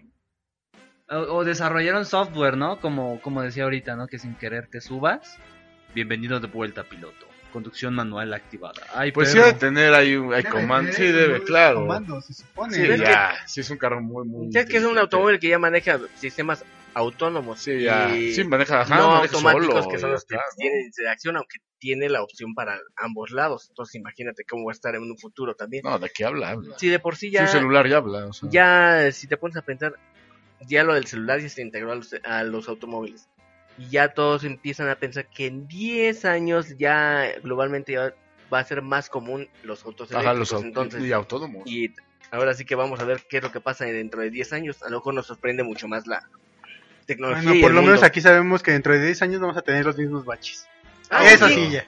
O, o desarrollaron software, ¿no? Como, como decía ahorita, ¿no? Que sin querer te subas. Bienvenido de vuelta, piloto. Conducción manual activada. Ay, Pues sí, perro. ha de tener ahí un hay comando. Sí, debe, claro. Comando, se supone. Sí, Es que- ya. Sí, es un carro muy, muy. Ya que es un automóvil que ya maneja sistemas autónomos. Sí, ya. y Sí, maneja, ajá, no maneja automáticos solo, que son ya los que tienen interacción, aunque tiene la opción para ambos lados. Entonces imagínate cómo va a estar en un futuro también. No, ¿de qué habla? habla. Si de por sí Sí, ya, un celular ya habla. o sea. ya si te pones a pensar, ya lo del celular ya se integró a los, a los automóviles. Y ya todos empiezan a pensar que en 10 años ya globalmente ya va a ser más común los autos Ajá, los eléctricos. autos entonces, y autónomos. y ahora sí que vamos a ver qué es lo que pasa dentro de 10 años. A lo mejor nos sorprende mucho más la tecnología. Bueno, y por el lo menos aquí sabemos que dentro de 10 años vamos a tener los mismos baches. Ah, Eso sí. sí, ya.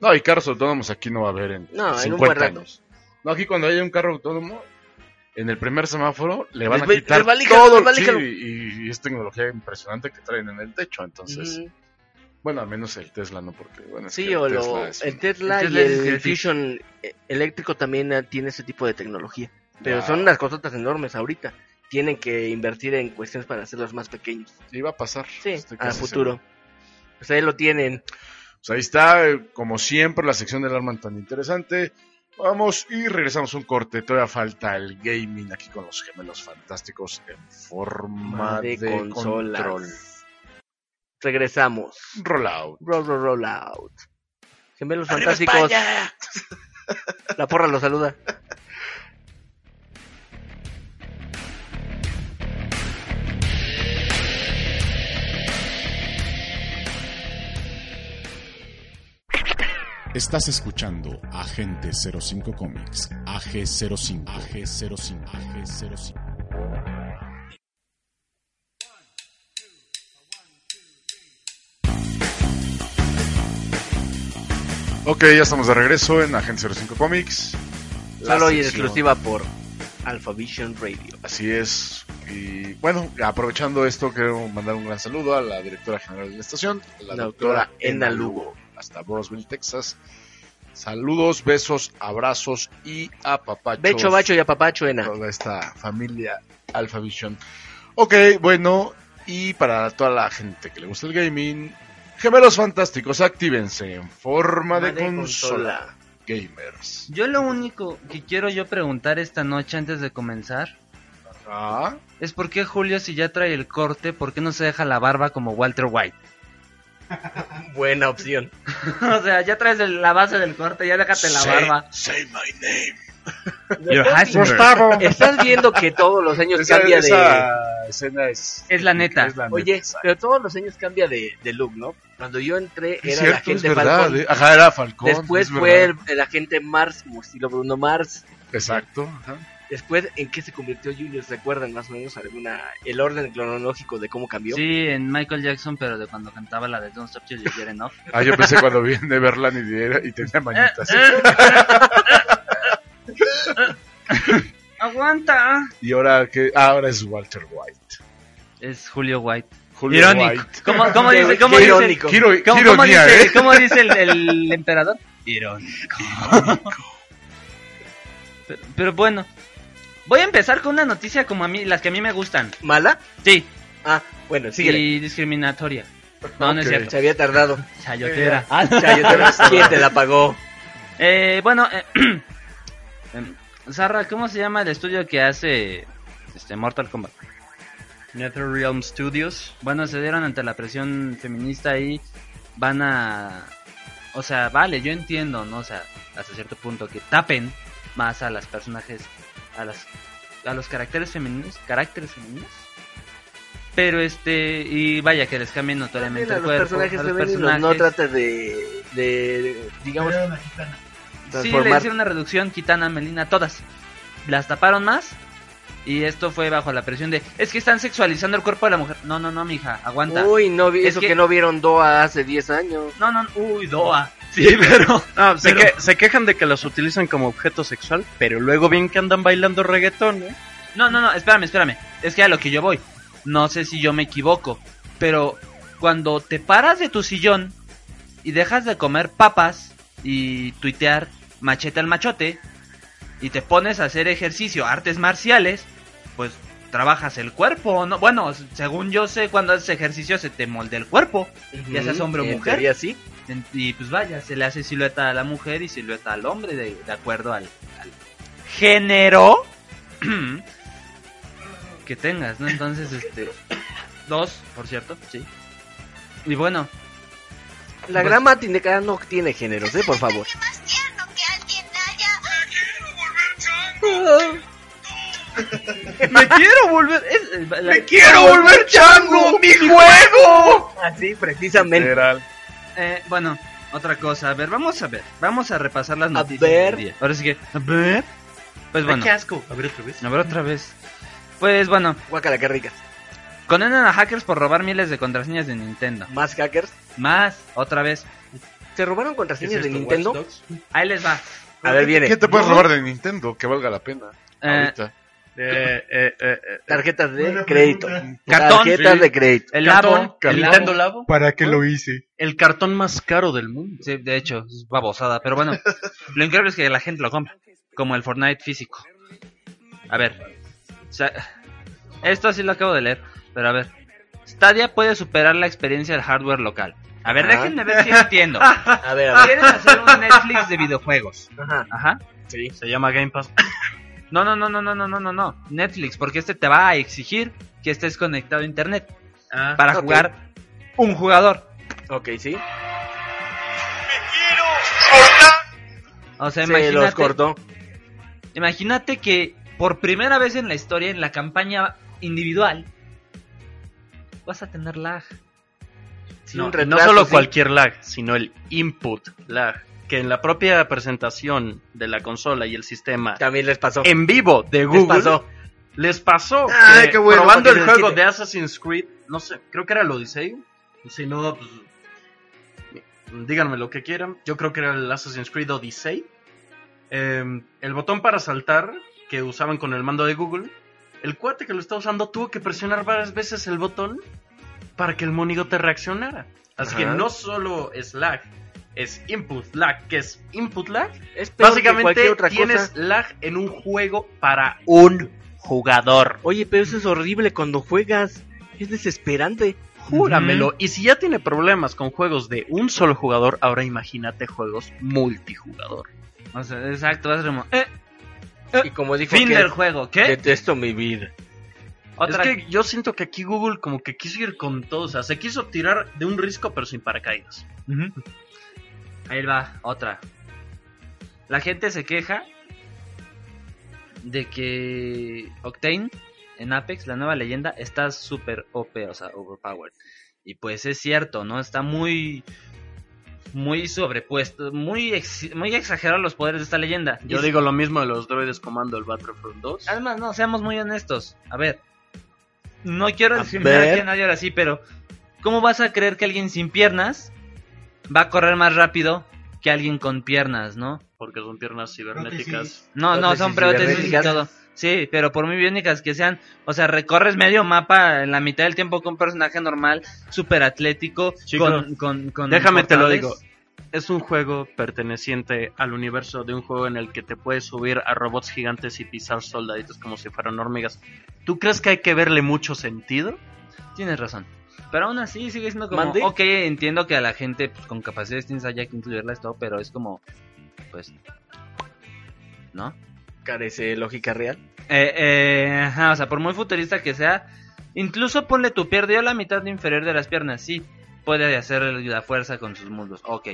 No, y carros autónomos aquí no va a haber en No, en un 50 buen rato. años. No, aquí cuando haya un carro autónomo, en el primer semáforo le van a Les quitar les todo. les sí, y, y es tecnología impresionante que traen en el techo. Entonces, bueno, al menos el Tesla no, porque bueno, Sí, el o lo- Tesla es el Tesla el y Tesla el el Fusion eh, eléctrico también eh, tiene ese tipo de tecnología. Pero son unas cosotas enormes ahorita. Tienen que invertir en cuestiones para hacerlos más pequeños. Sí, va a pasar. Sí, a futuro. Pues ahí lo tienen. Pues ahí está, eh, como siempre, la sección del Arman tan interesante. Vamos y regresamos un corte. Todavía falta el gaming aquí con los gemelos fantásticos en forma de, de consolas. control. Regresamos. Rollout. Roll, roll, roll out. Gemelos fantásticos. La porra lo saluda. Estás escuchando Agente 05 Comics, AG05, AG05, AG05. Ok, ya estamos de regreso en Agente 05 Comics. La Solo y en exclusiva por Alphavision Radio. Así es. Y bueno, aprovechando esto, quiero mandar un gran saludo a la directora general de la estación, la, La doctora doctora Ena Ena Lugo, hasta Brosville, Texas. Saludos, besos, abrazos y apapachos. Becho, bacho y apapacho, Ena. Toda esta familia Alpha Vision. Ok, bueno, y para toda la gente que le gusta el gaming, gemelos fantásticos, actívense en forma de, De consola. Gamers. Yo lo único que quiero yo preguntar esta noche antes de comenzar Ah, es por qué Julio si ya trae el corte, por qué no se deja la barba como Walter White. Buena opción. o sea, ya traes el- la base del corte, ya déjate la say- barba. Say my name. Your husband. Estás viendo que todos los años Esa, cambia de... esa escena es. Es la neta. es la Oye, neta. pero todos los años cambia de, de look, ¿no? Cuando yo entré era cierto, la gente. Falcón. eh. Ajá, era Falcón. Después es fue el, el agente Mars, como estilo Bruno Mars. Exacto. ajá. Después, ¿en qué se convirtió Julius? ¿Recuerdan más o menos alguna el orden cronológico de cómo cambió? Sí, en Michael Jackson, pero de cuando cantaba la de Don't Stop Till You Get Enough. Ah, yo pensé cuando vi en Neverland y, era- y tenía manitas. ¡Aguanta! Y ahora que. ah, ahora es Walter White. Es Julio White. Julio Irónico. White. ¿Cómo, cómo dice, cómo qué dice, irónico. Cómo, dice, ¿eh? cómo dice el, el emperador? Irónico. Pero, pero bueno, voy a empezar con una noticia como a mí, las que a mí me gustan. ¿Mala? Sí, Ah, bueno, síguele. y discriminatoria. No, no es Ok. cierto. Se había tardado. Chayotera. Chayotera, ¿Quién te la pagó? Eh, bueno, eh, em, Zarra, ¿cómo se llama el estudio que hace este Mortal Kombat? NetherRealm Studios. Bueno, se dieron ante la presión feminista y van a... O sea, vale, yo entiendo, ¿no? O sea, hasta cierto punto que tapen más a las personajes, a las a los caracteres femeninos, caracteres femeninos. Pero este, y vaya que les cambien notoriamente a el cuerpo. personajes a los femeninos no trates de, de, digamos. Sí, le hicieron una reducción, Kitana, Melina, todas. Las taparon más. Y esto fue bajo la presión de, es que están sexualizando el cuerpo de la mujer. No, no, no, mija, aguanta. Uy, no vi, Es eso que- que... no vieron Doa hace 10 años. No, no, uy, Doa. Sí, pero... No, se, Pero- que- se quejan de que los utilizan como objeto sexual, pero luego bien que andan bailando reggaetón, ¿eh? No, no, no, espérame, espérame. Es que a lo que yo voy. No sé si yo me equivoco. Pero cuando te paras de tu sillón y dejas de comer papas y tuitear machete al machote y te pones a hacer ejercicio, artes marciales, pues trabajas el cuerpo, ¿no? Bueno, según yo sé, cuando haces ejercicio se te molde el cuerpo. Ya seas hombre o mujer. sí. Y pues vaya, se le hace silueta a la mujer y silueta al hombre de, de acuerdo al, al género que tengas, ¿no? Entonces, este... Dos, por cierto, sí. Y bueno, La Pues- gran matineca no tiene géneros, ¿eh? Por favor. ¡Me quiero volver! es- la- quiero volver chango, mi juego. Así, precisamente. Literal. Eh, bueno, otra cosa. A ver, vamos a ver. Vamos a repasar las A noticias ver. del día. Ahora sí que... A ver. Pues bueno. Qué asco. A ver otra vez. A ver otra vez. Pues bueno, Guácala, qué rica. condenan a hackers por robar miles de contraseñas de Nintendo. Más hackers. Más, otra vez. ¿Se robaron ¿Qué contraseñas es de Nintendo? Ahí les va. A ver, viene. ¿Qué te puedes robar de Nintendo? Que valga la pena. Eh, Ahorita. Eh, eh, eh, eh, Tarjetas de Buena crédito. pregunta. Cartón. Tarjetas Sí. de crédito. el cartón, labo. el El Nintendo labo. ¿Para qué lo hice? El cartón más caro del mundo. Sí, de hecho, es babosada. Pero bueno, lo increíble es que la gente lo compra. Como el Fortnite físico. A ver. o sea, esto sí lo acabo de leer. Pero a ver. Stadia puede superar la experiencia del hardware local. A ver, Ah. déjenme ver si entiendo. A ver, a ver. Quieren hacer un Netflix de videojuegos. Ajá. Ajá. Sí. Se llama Game Pass. No, no, no, no, no, no, no, no, no. Netflix, porque este te va a exigir que estés conectado a internet para jugar un jugador. Ok, sí. Me quiero cortar. O sea, imagínate. Los cortó. Imagínate que por primera vez en la historia, en la campaña individual, vas a tener lag. No, solo cualquier lag, sino el input lag. Que en la propia presentación de la consola y el sistema También les pasó. en vivo de Les Google pasó. les pasó Ay, qué bueno, probando el les juego de Assassin's Creed, no sé, creo que era el Odyssey. Si no, pues díganme lo que quieran. Yo creo que era el Assassin's Creed Odyssey. Eh, el botón para saltar que usaban con el mando de Google, el cuate que lo estaba usando tuvo que presionar varias veces el botón para que el monigote reaccionara. Así que no solo es lag, es input lag, que es input lag. Es peor que Básicamente cualquier otra tienes cosa. lag en un juego para un jugador. Oye, pero eso es horrible cuando juegas. Es desesperante. Júramelo. Y si ya tiene problemas con juegos de un solo jugador, ahora imagínate juegos multijugador. O sea, exacto, vas remo- eh, Y como dijo fin del juego, ¿qué? detesto mi vida. Otra Es que yo siento que aquí Google como que quiso ir con todo, o sea, se quiso tirar de un risco pero sin paracaídas. Ujú. Ahí va, otra. La gente se queja de que Octane en Apex, la nueva leyenda, está súper OP, o sea, overpowered. Y pues es cierto, ¿no? Está muy muy sobrepuesto, muy ex- muy exagerados los poderes de esta leyenda. Yo digo lo mismo de los droides comando el Battlefront 2. Además, no, seamos muy honestos. A ver, no quiero discriminar a nadie ahora sí, pero ¿cómo vas a creer que alguien sin piernas va a correr más rápido que alguien con piernas, no? Porque son piernas cibernéticas. No, no, son Prótesis y todo. Sí, pero por muy biónicas que sean, o sea, recorres medio mapa en la mitad del tiempo con un personaje normal, súper atlético, Sí, con, con, con Déjame te lo digo. Es un juego perteneciente al universo de un juego en el que te puedes subir a robots gigantes y pisar soldaditos como si fueran hormigas. ¿Tú crees que hay que verle mucho sentido? Tienes razón. Pero aún así sigue siendo como, ¿Mande? ok, entiendo que a la gente pues, con capacidades distintas haya que incluirlas todo, pero es como, pues, ¿no? Carece de lógica real. Eh, eh, ajá, o sea, por muy futurista que sea, incluso ponle tu perdió la mitad inferior de las piernas, sí, puede hacer la fuerza con sus muslos, ok.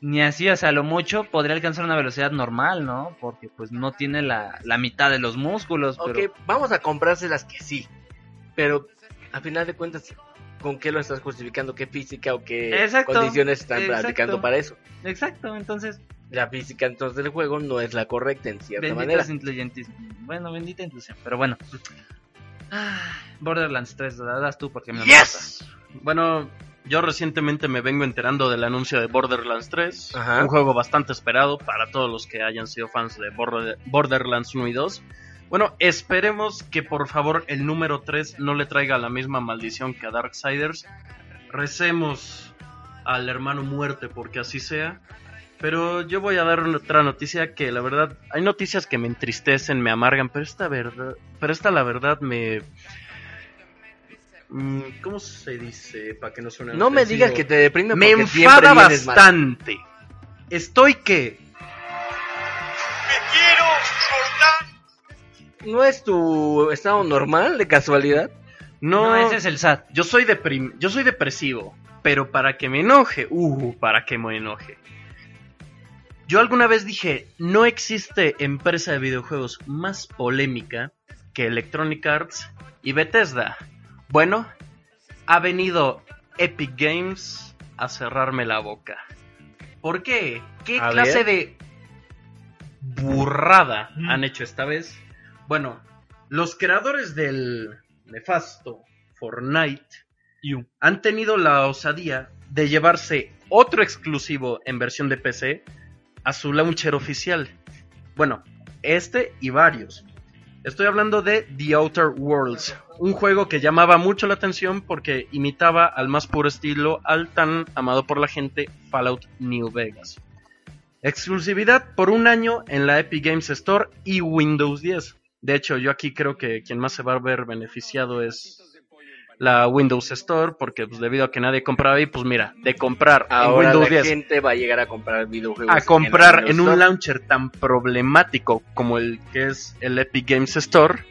Ni así, o sea, a lo mucho podría alcanzar una velocidad normal, ¿no? Porque pues no tiene la, la mitad de los músculos, Ok, pero... vamos a comprárselas que sí. Pero, a final de cuentas, ¿con qué lo estás justificando? ¿Qué física o qué Exacto, condiciones están exacto. practicando para eso? Exacto, entonces, La física entonces del juego no es la correcta en cierta manera. Bueno, bendita inclusión, pero bueno. Ah, Borderlands 3, la das tú porque me ¡Yes! Bueno, yo recientemente me vengo enterando del anuncio de Borderlands 3. Ajá. Un juego bastante esperado para todos los que hayan sido fans de Border- Borderlands 1 y 2. Bueno, esperemos que por favor el número 3 no le traiga la misma maldición que a Darksiders. Recemos al hermano muerte porque así sea. Pero yo voy a dar otra noticia que la verdad, hay noticias que me entristecen, me amargan, pero esta verdad, pero esta la verdad me... Mm, ¿Cómo se dice? Para que no suene No me digas que te deprime Me porque siempre enfada mal. bastante. Estoy que... ¿No es tu estado normal de casualidad? No, No, ese es el SAT. yo soy deprim yo soy depresivo, pero para que me enoje, uh, para que me enoje. Yo alguna vez dije, no existe empresa de videojuegos más polémica que Electronic Arts y Bethesda. Bueno, ha venido Epic Games a cerrarme la boca. ¿Por qué? ¿Qué A clase ver. de burrada han hecho esta vez? Bueno, los creadores del nefasto Fortnite han tenido la osadía de llevarse otro exclusivo en versión de PC a su launcher oficial. Bueno, este y varios. Estoy hablando de The Outer Worlds, un juego que llamaba mucho la atención porque imitaba al más puro estilo al tan amado por la gente Fallout New Vegas. Exclusividad por un año en la Epic Games Store y Windows 10. De hecho, yo aquí creo que quien más se va a ver beneficiado es la Windows Store, porque pues, debido a que nadie compraba ahí, pues mira, de comprar Ahora en Windows la 10 gente va a llegar a comprar videojuegos. a comprar en un launcher tan problemático como el que es el Epic Games Store,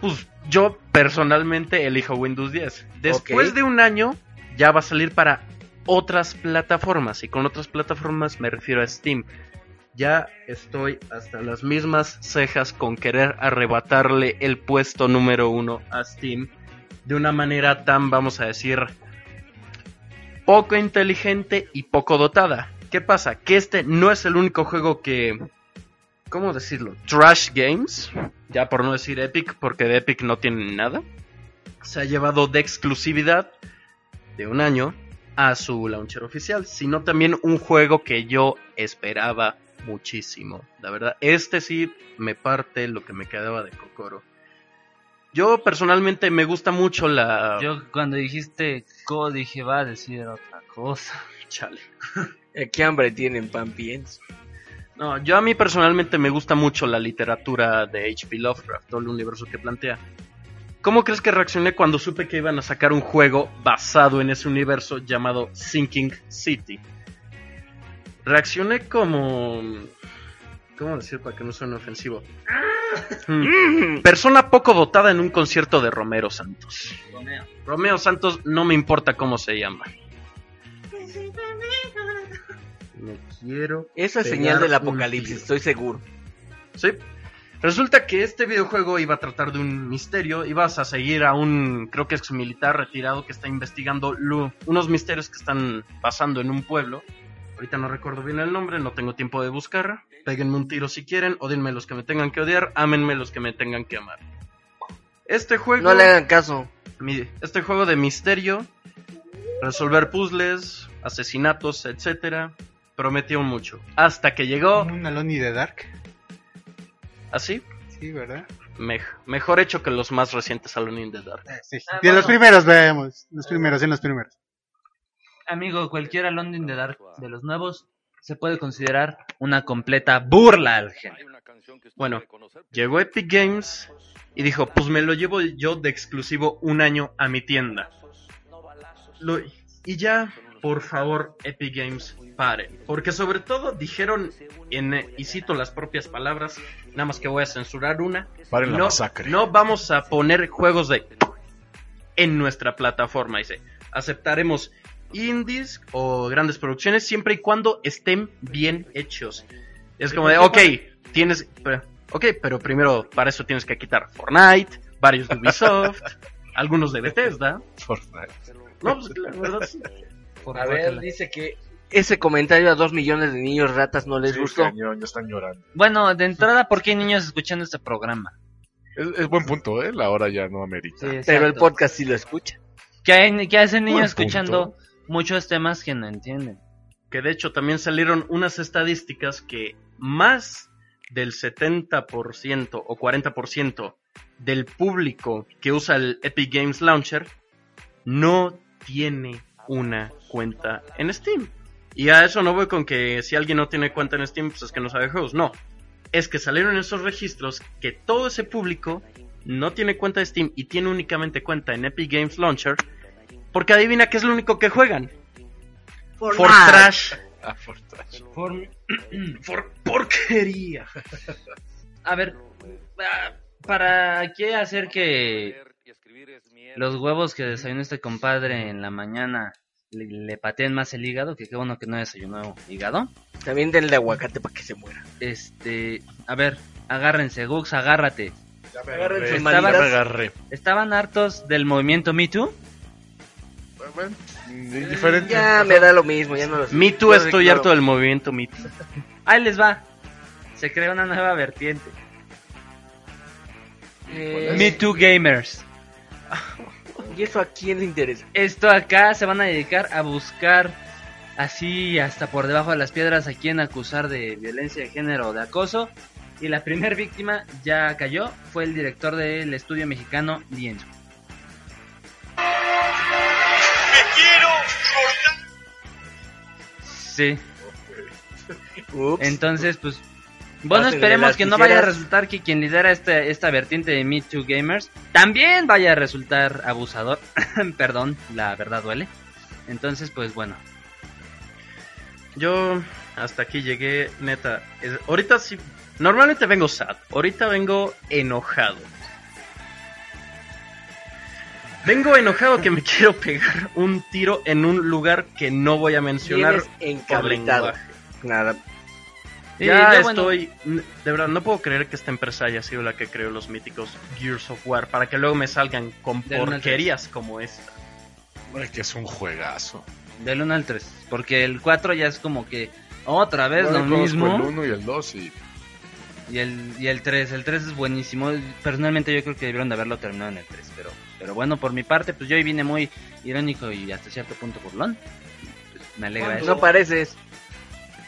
pues yo personalmente elijo Windows 10. Después de un año ya va a salir para otras plataformas y con otras plataformas me refiero a Steam. Ya estoy hasta las mismas cejas con querer arrebatarle el puesto número uno a Steam de una manera tan, vamos a decir, poco inteligente y poco dotada. ¿Qué pasa? Que este no es el único juego que... ¿Cómo decirlo? Trash Games, ya por no decir Epic, porque de Epic no tienen nada, se ha llevado de exclusividad de un año a su launcher oficial, sino también un juego que yo esperaba muchísimo. La verdad, este sí me parte lo que me quedaba de Kokoro. Yo personalmente me gusta mucho la... Yo cuando dijiste Co dije va a decir otra cosa. Chale. Eh, ¿Qué hambre tienen, pan pienso? No, yo a mí personalmente me gusta mucho la literatura de H.P. Lovecraft, todo el universo que plantea. ¿Cómo crees que reaccioné cuando supe que iban a sacar un juego basado en ese universo llamado Sinking City? Reaccioné como... ¿Cómo decir para que no suene ofensivo? Mm. Persona poco dotada en un concierto de Romero Santos. Romeo Santos no me importa cómo se llama. Me quiero Esa es señal del apocalipsis, estoy seguro. Sí. Resulta que este videojuego iba a tratar de un misterio. Ibas a seguir a un, creo que es militar retirado que está investigando lu- unos misterios que están pasando en un pueblo. Ahorita no recuerdo bien el nombre, no tengo tiempo de buscar. Péguenme un tiro si quieren, odinme los que me tengan que odiar, ámenme los que me tengan que amar. Este juego, No le hagan caso. mi- este juego de misterio, resolver puzzles, asesinatos, etcétera, prometió mucho. Hasta que llegó Un Alone in the Dark. así, Sí, ¿verdad? Mej- mejor hecho que los más recientes Alone in the Dark. Eh, sí. Ah, De los primeros vemos. Los primeros, en los primeros. Amigo, cualquiera London de Dark de los nuevos se puede considerar una completa burla al género. Bueno, llegó Epic Games y dijo, pues me lo llevo yo de exclusivo un año a mi tienda. Lo- y ya, por favor, Epic Games, paren. Porque sobre todo dijeron, en, eh, y cito las propias palabras, nada más que voy a censurar una, Paren la no, masacre. no vamos a poner juegos de en nuestra plataforma. Dice, aceptaremos indies o grandes producciones siempre y cuando estén bien hechos. Es como de, ok, tienes, ok, pero primero para eso tienes que quitar Fortnite, varios de Ubisoft, algunos de Bethesda. Fortnite. No, pues la verdad sí. A ver, dice que ese comentario a dos millones de niños ratas no les Sí, gustó. cañón, ya están llorando. Bueno, de entrada, ¿por qué hay niños escuchando este programa? Es, es buen punto, ¿eh? La hora ya no amerita. Pero el podcast sí lo escucha. ¿Qué, hay, qué hacen niños Buen punto. Muchos temas que no entienden? Que de hecho también salieron unas estadísticas que más del 70% o 40% del público que usa el Epic Games Launcher no tiene una cuenta en Steam. Y a eso no voy con que si alguien no tiene cuenta en Steam, pues es que no sabe juegos. No. Es que salieron esos registros que todo ese público no tiene cuenta de Steam y tiene únicamente cuenta en Epic Games Launcher. Porque adivina qué es lo único que juegan. For trash. Ah. For, for porquería. A ver, ah, ¿para qué hacer que los huevos que desayunó este compadre en la mañana le, le pateen más el hígado? Que qué bueno que no desayunó hígado. También denle aguacate para que se muera. Este, a ver, agárrense, Gux, agárrate. Agarren sus Estaba- Ya me agarré. ¿Estaban hartos del movimiento Me Too? Bueno, indiferente. Ya me da lo mismo, ya no lo sé. Me Too, estoy harto del movimiento Me Too. Ahí les va. Se crea una nueva vertiente. Eh, Me Too Gamers. ¿Y eso a quién le interesa? Esto acá se van a dedicar a buscar así hasta por debajo de las piedras a quien acusar de violencia de género o de acoso. Y la primer víctima ya cayó, fue el director del estudio mexicano Lienzo. Sí, Ups. entonces pues bueno, esperemos que no vaya a resultar que quien lidera este, esta vertiente de Me Too Gamers también vaya a resultar abusador. Perdón, la verdad duele. Entonces, pues bueno, Yo hasta aquí llegué, neta. es- ahorita sí. Normalmente vengo sad. Ahorita vengo enojado. Vengo enojado que me quiero pegar un tiro en un lugar que no voy a mencionar por lenguaje. Nada. Ya ya, estoy. De verdad, no puedo creer que esta empresa haya sido la que creó los míticos Gears of War para que luego me salgan con Del porquerías como esta. Ay, que es un juegazo. del 1 al 3. Porque el 4 ya es como que otra vez lo mismo. El 1 y el 2 y Y el, y el 3, el 3 es buenísimo. Personalmente yo creo que debieron de haberlo terminado en el 3. Pero, pero bueno, por mi parte, pues yo hoy vine muy irónico y hasta cierto punto burlón. Pues, me alegra eso. No pareces.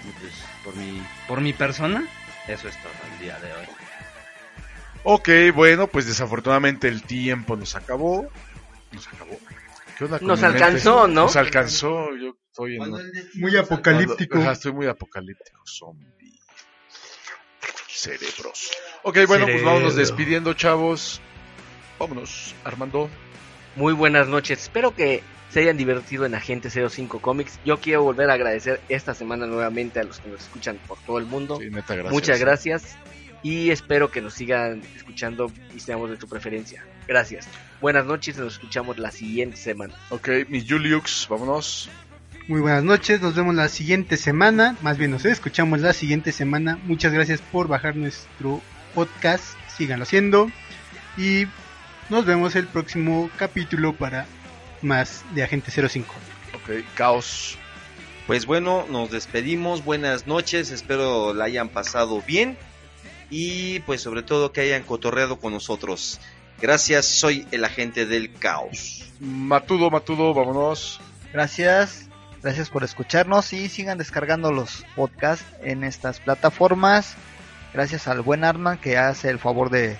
Pues, por mi, por mi persona, eso es todo el día de hoy. Ok, bueno, pues desafortunadamente el tiempo nos acabó. Nos acabó. ¿Qué onda con Nos mente? alcanzó, ¿no? Nos alcanzó. Yo estoy en. Muy apocalíptico. Ajá, estoy muy apocalíptico. Zombie. Cerebros. Ok, bueno, pues vámonos despidiendo, chavos. Vámonos, Armando. Muy buenas noches. Espero que se hayan divertido en Agente 05 Comics. Yo quiero volver a agradecer esta semana nuevamente a los que nos escuchan por todo el mundo. Sí, neta, gracias. Muchas gracias. Y espero que nos sigan escuchando y seamos de tu preferencia. Gracias. Buenas noches nos escuchamos la siguiente semana. Ok, mi Juliux, vámonos. Muy buenas noches, nos vemos la siguiente semana, más bien nos escuchamos la siguiente semana. Muchas gracias por bajar nuestro podcast, síganlo haciendo y nos vemos el próximo capítulo para más de Agente 05. Ok, Caos. Pues bueno, nos despedimos, buenas noches, espero la hayan pasado bien y pues sobre todo que hayan cotorreado con nosotros. Gracias, soy el agente del caos. Matudo, Matudo, vámonos. Gracias, gracias por escucharnos y sigan descargando los podcasts en estas plataformas. Gracias al buen Arman que hace el favor de,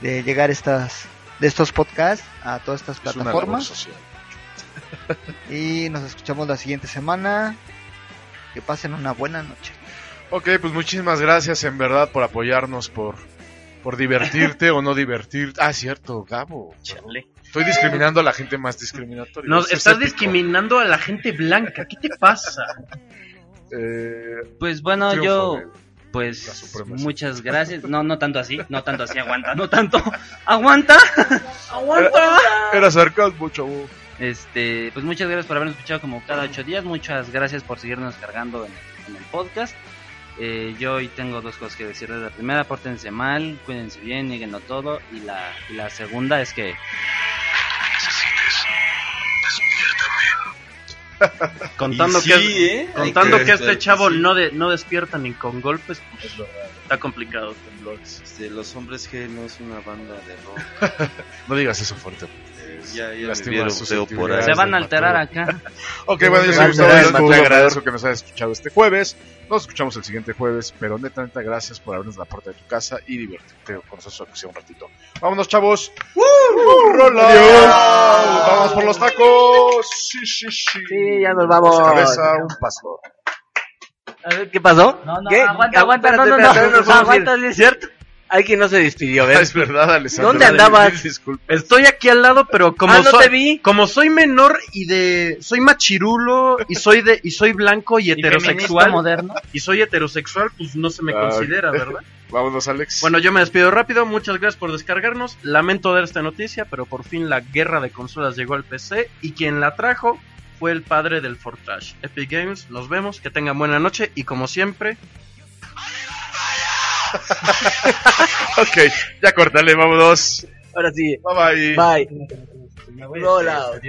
de llegar estas de estos podcasts a todas estas Es una plataformas social. y nos escuchamos la siguiente semana. Que pasen una buena noche. Ok, pues muchísimas gracias en verdad por apoyarnos, por por divertirte o no divertirte. Ah, cierto, Gabo. Chale. Estoy discriminando a la gente más discriminatoria. No, es estás épico. discriminando a la gente blanca. ¿Qué te pasa? Eh, Pues bueno, yo, pues muchas gracias. No, no tanto así, no tanto así, aguanta, no tanto. ¡Aguanta! ¡Aguanta! Era sarcasmo, chavo. Este, pues muchas gracias por habernos escuchado como cada ocho días. Muchas gracias por seguirnos cargando en, en el podcast. Eh, yo hoy tengo dos cosas que decirles. La primera, pórtense mal, cuídense bien, nieguenlo todo. Y la, y la segunda es que Contando Y que, sí, ¿eh? contando Hay que este chavo sí. no, de, no despierta ni con golpes, pues, está complicado. temblores. Este, los hombres G no es una banda de rock. No digas eso fuerte. Eh, ya ya vieron por ahí. se van a alterar acá. Ok, bueno, yo soy Gustavo agradezco que nos hayas escuchado este jueves. Nos escuchamos el siguiente jueves, pero neta, neta, gracias por abrirnos la puerta de tu casa y divertirte con nosotros aunque sea un ratito. Vámonos, chavos. ¡Rola! ¡Vamos por los tacos! Sí, sí, sí. Sí, ya nos vamos. Cabeza, un paso. A ver, ¿qué pasó? No, no, ¿Qué? aguanta, aguanta, no, no, no, aguanta, es cierto. Hay quien no se despidió, ¿ves? es verdad, Alessandro. ¿Dónde andabas? Mil disculpas. Estoy aquí al lado, pero como ah, no soy, te vi. como soy menor y de soy machirulo y soy de y soy blanco y heterosexual moderno. y soy heterosexual, pues no se me Ah, considera, ¿verdad? Vámonos, Alex. Bueno, yo me despido rápido, muchas gracias por descargarnos. Lamento dar esta noticia, pero por fin la guerra de consolas llegó al PC y quien la trajo fue el padre del Fortrash. Epic Games, nos vemos, que tengan buena noche y como siempre, ok, ya cortale, vámonos. Ahora sí. Bye bye. Bye. Roll out.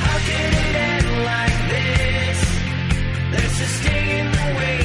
How can it end like this? Let's just stay in the way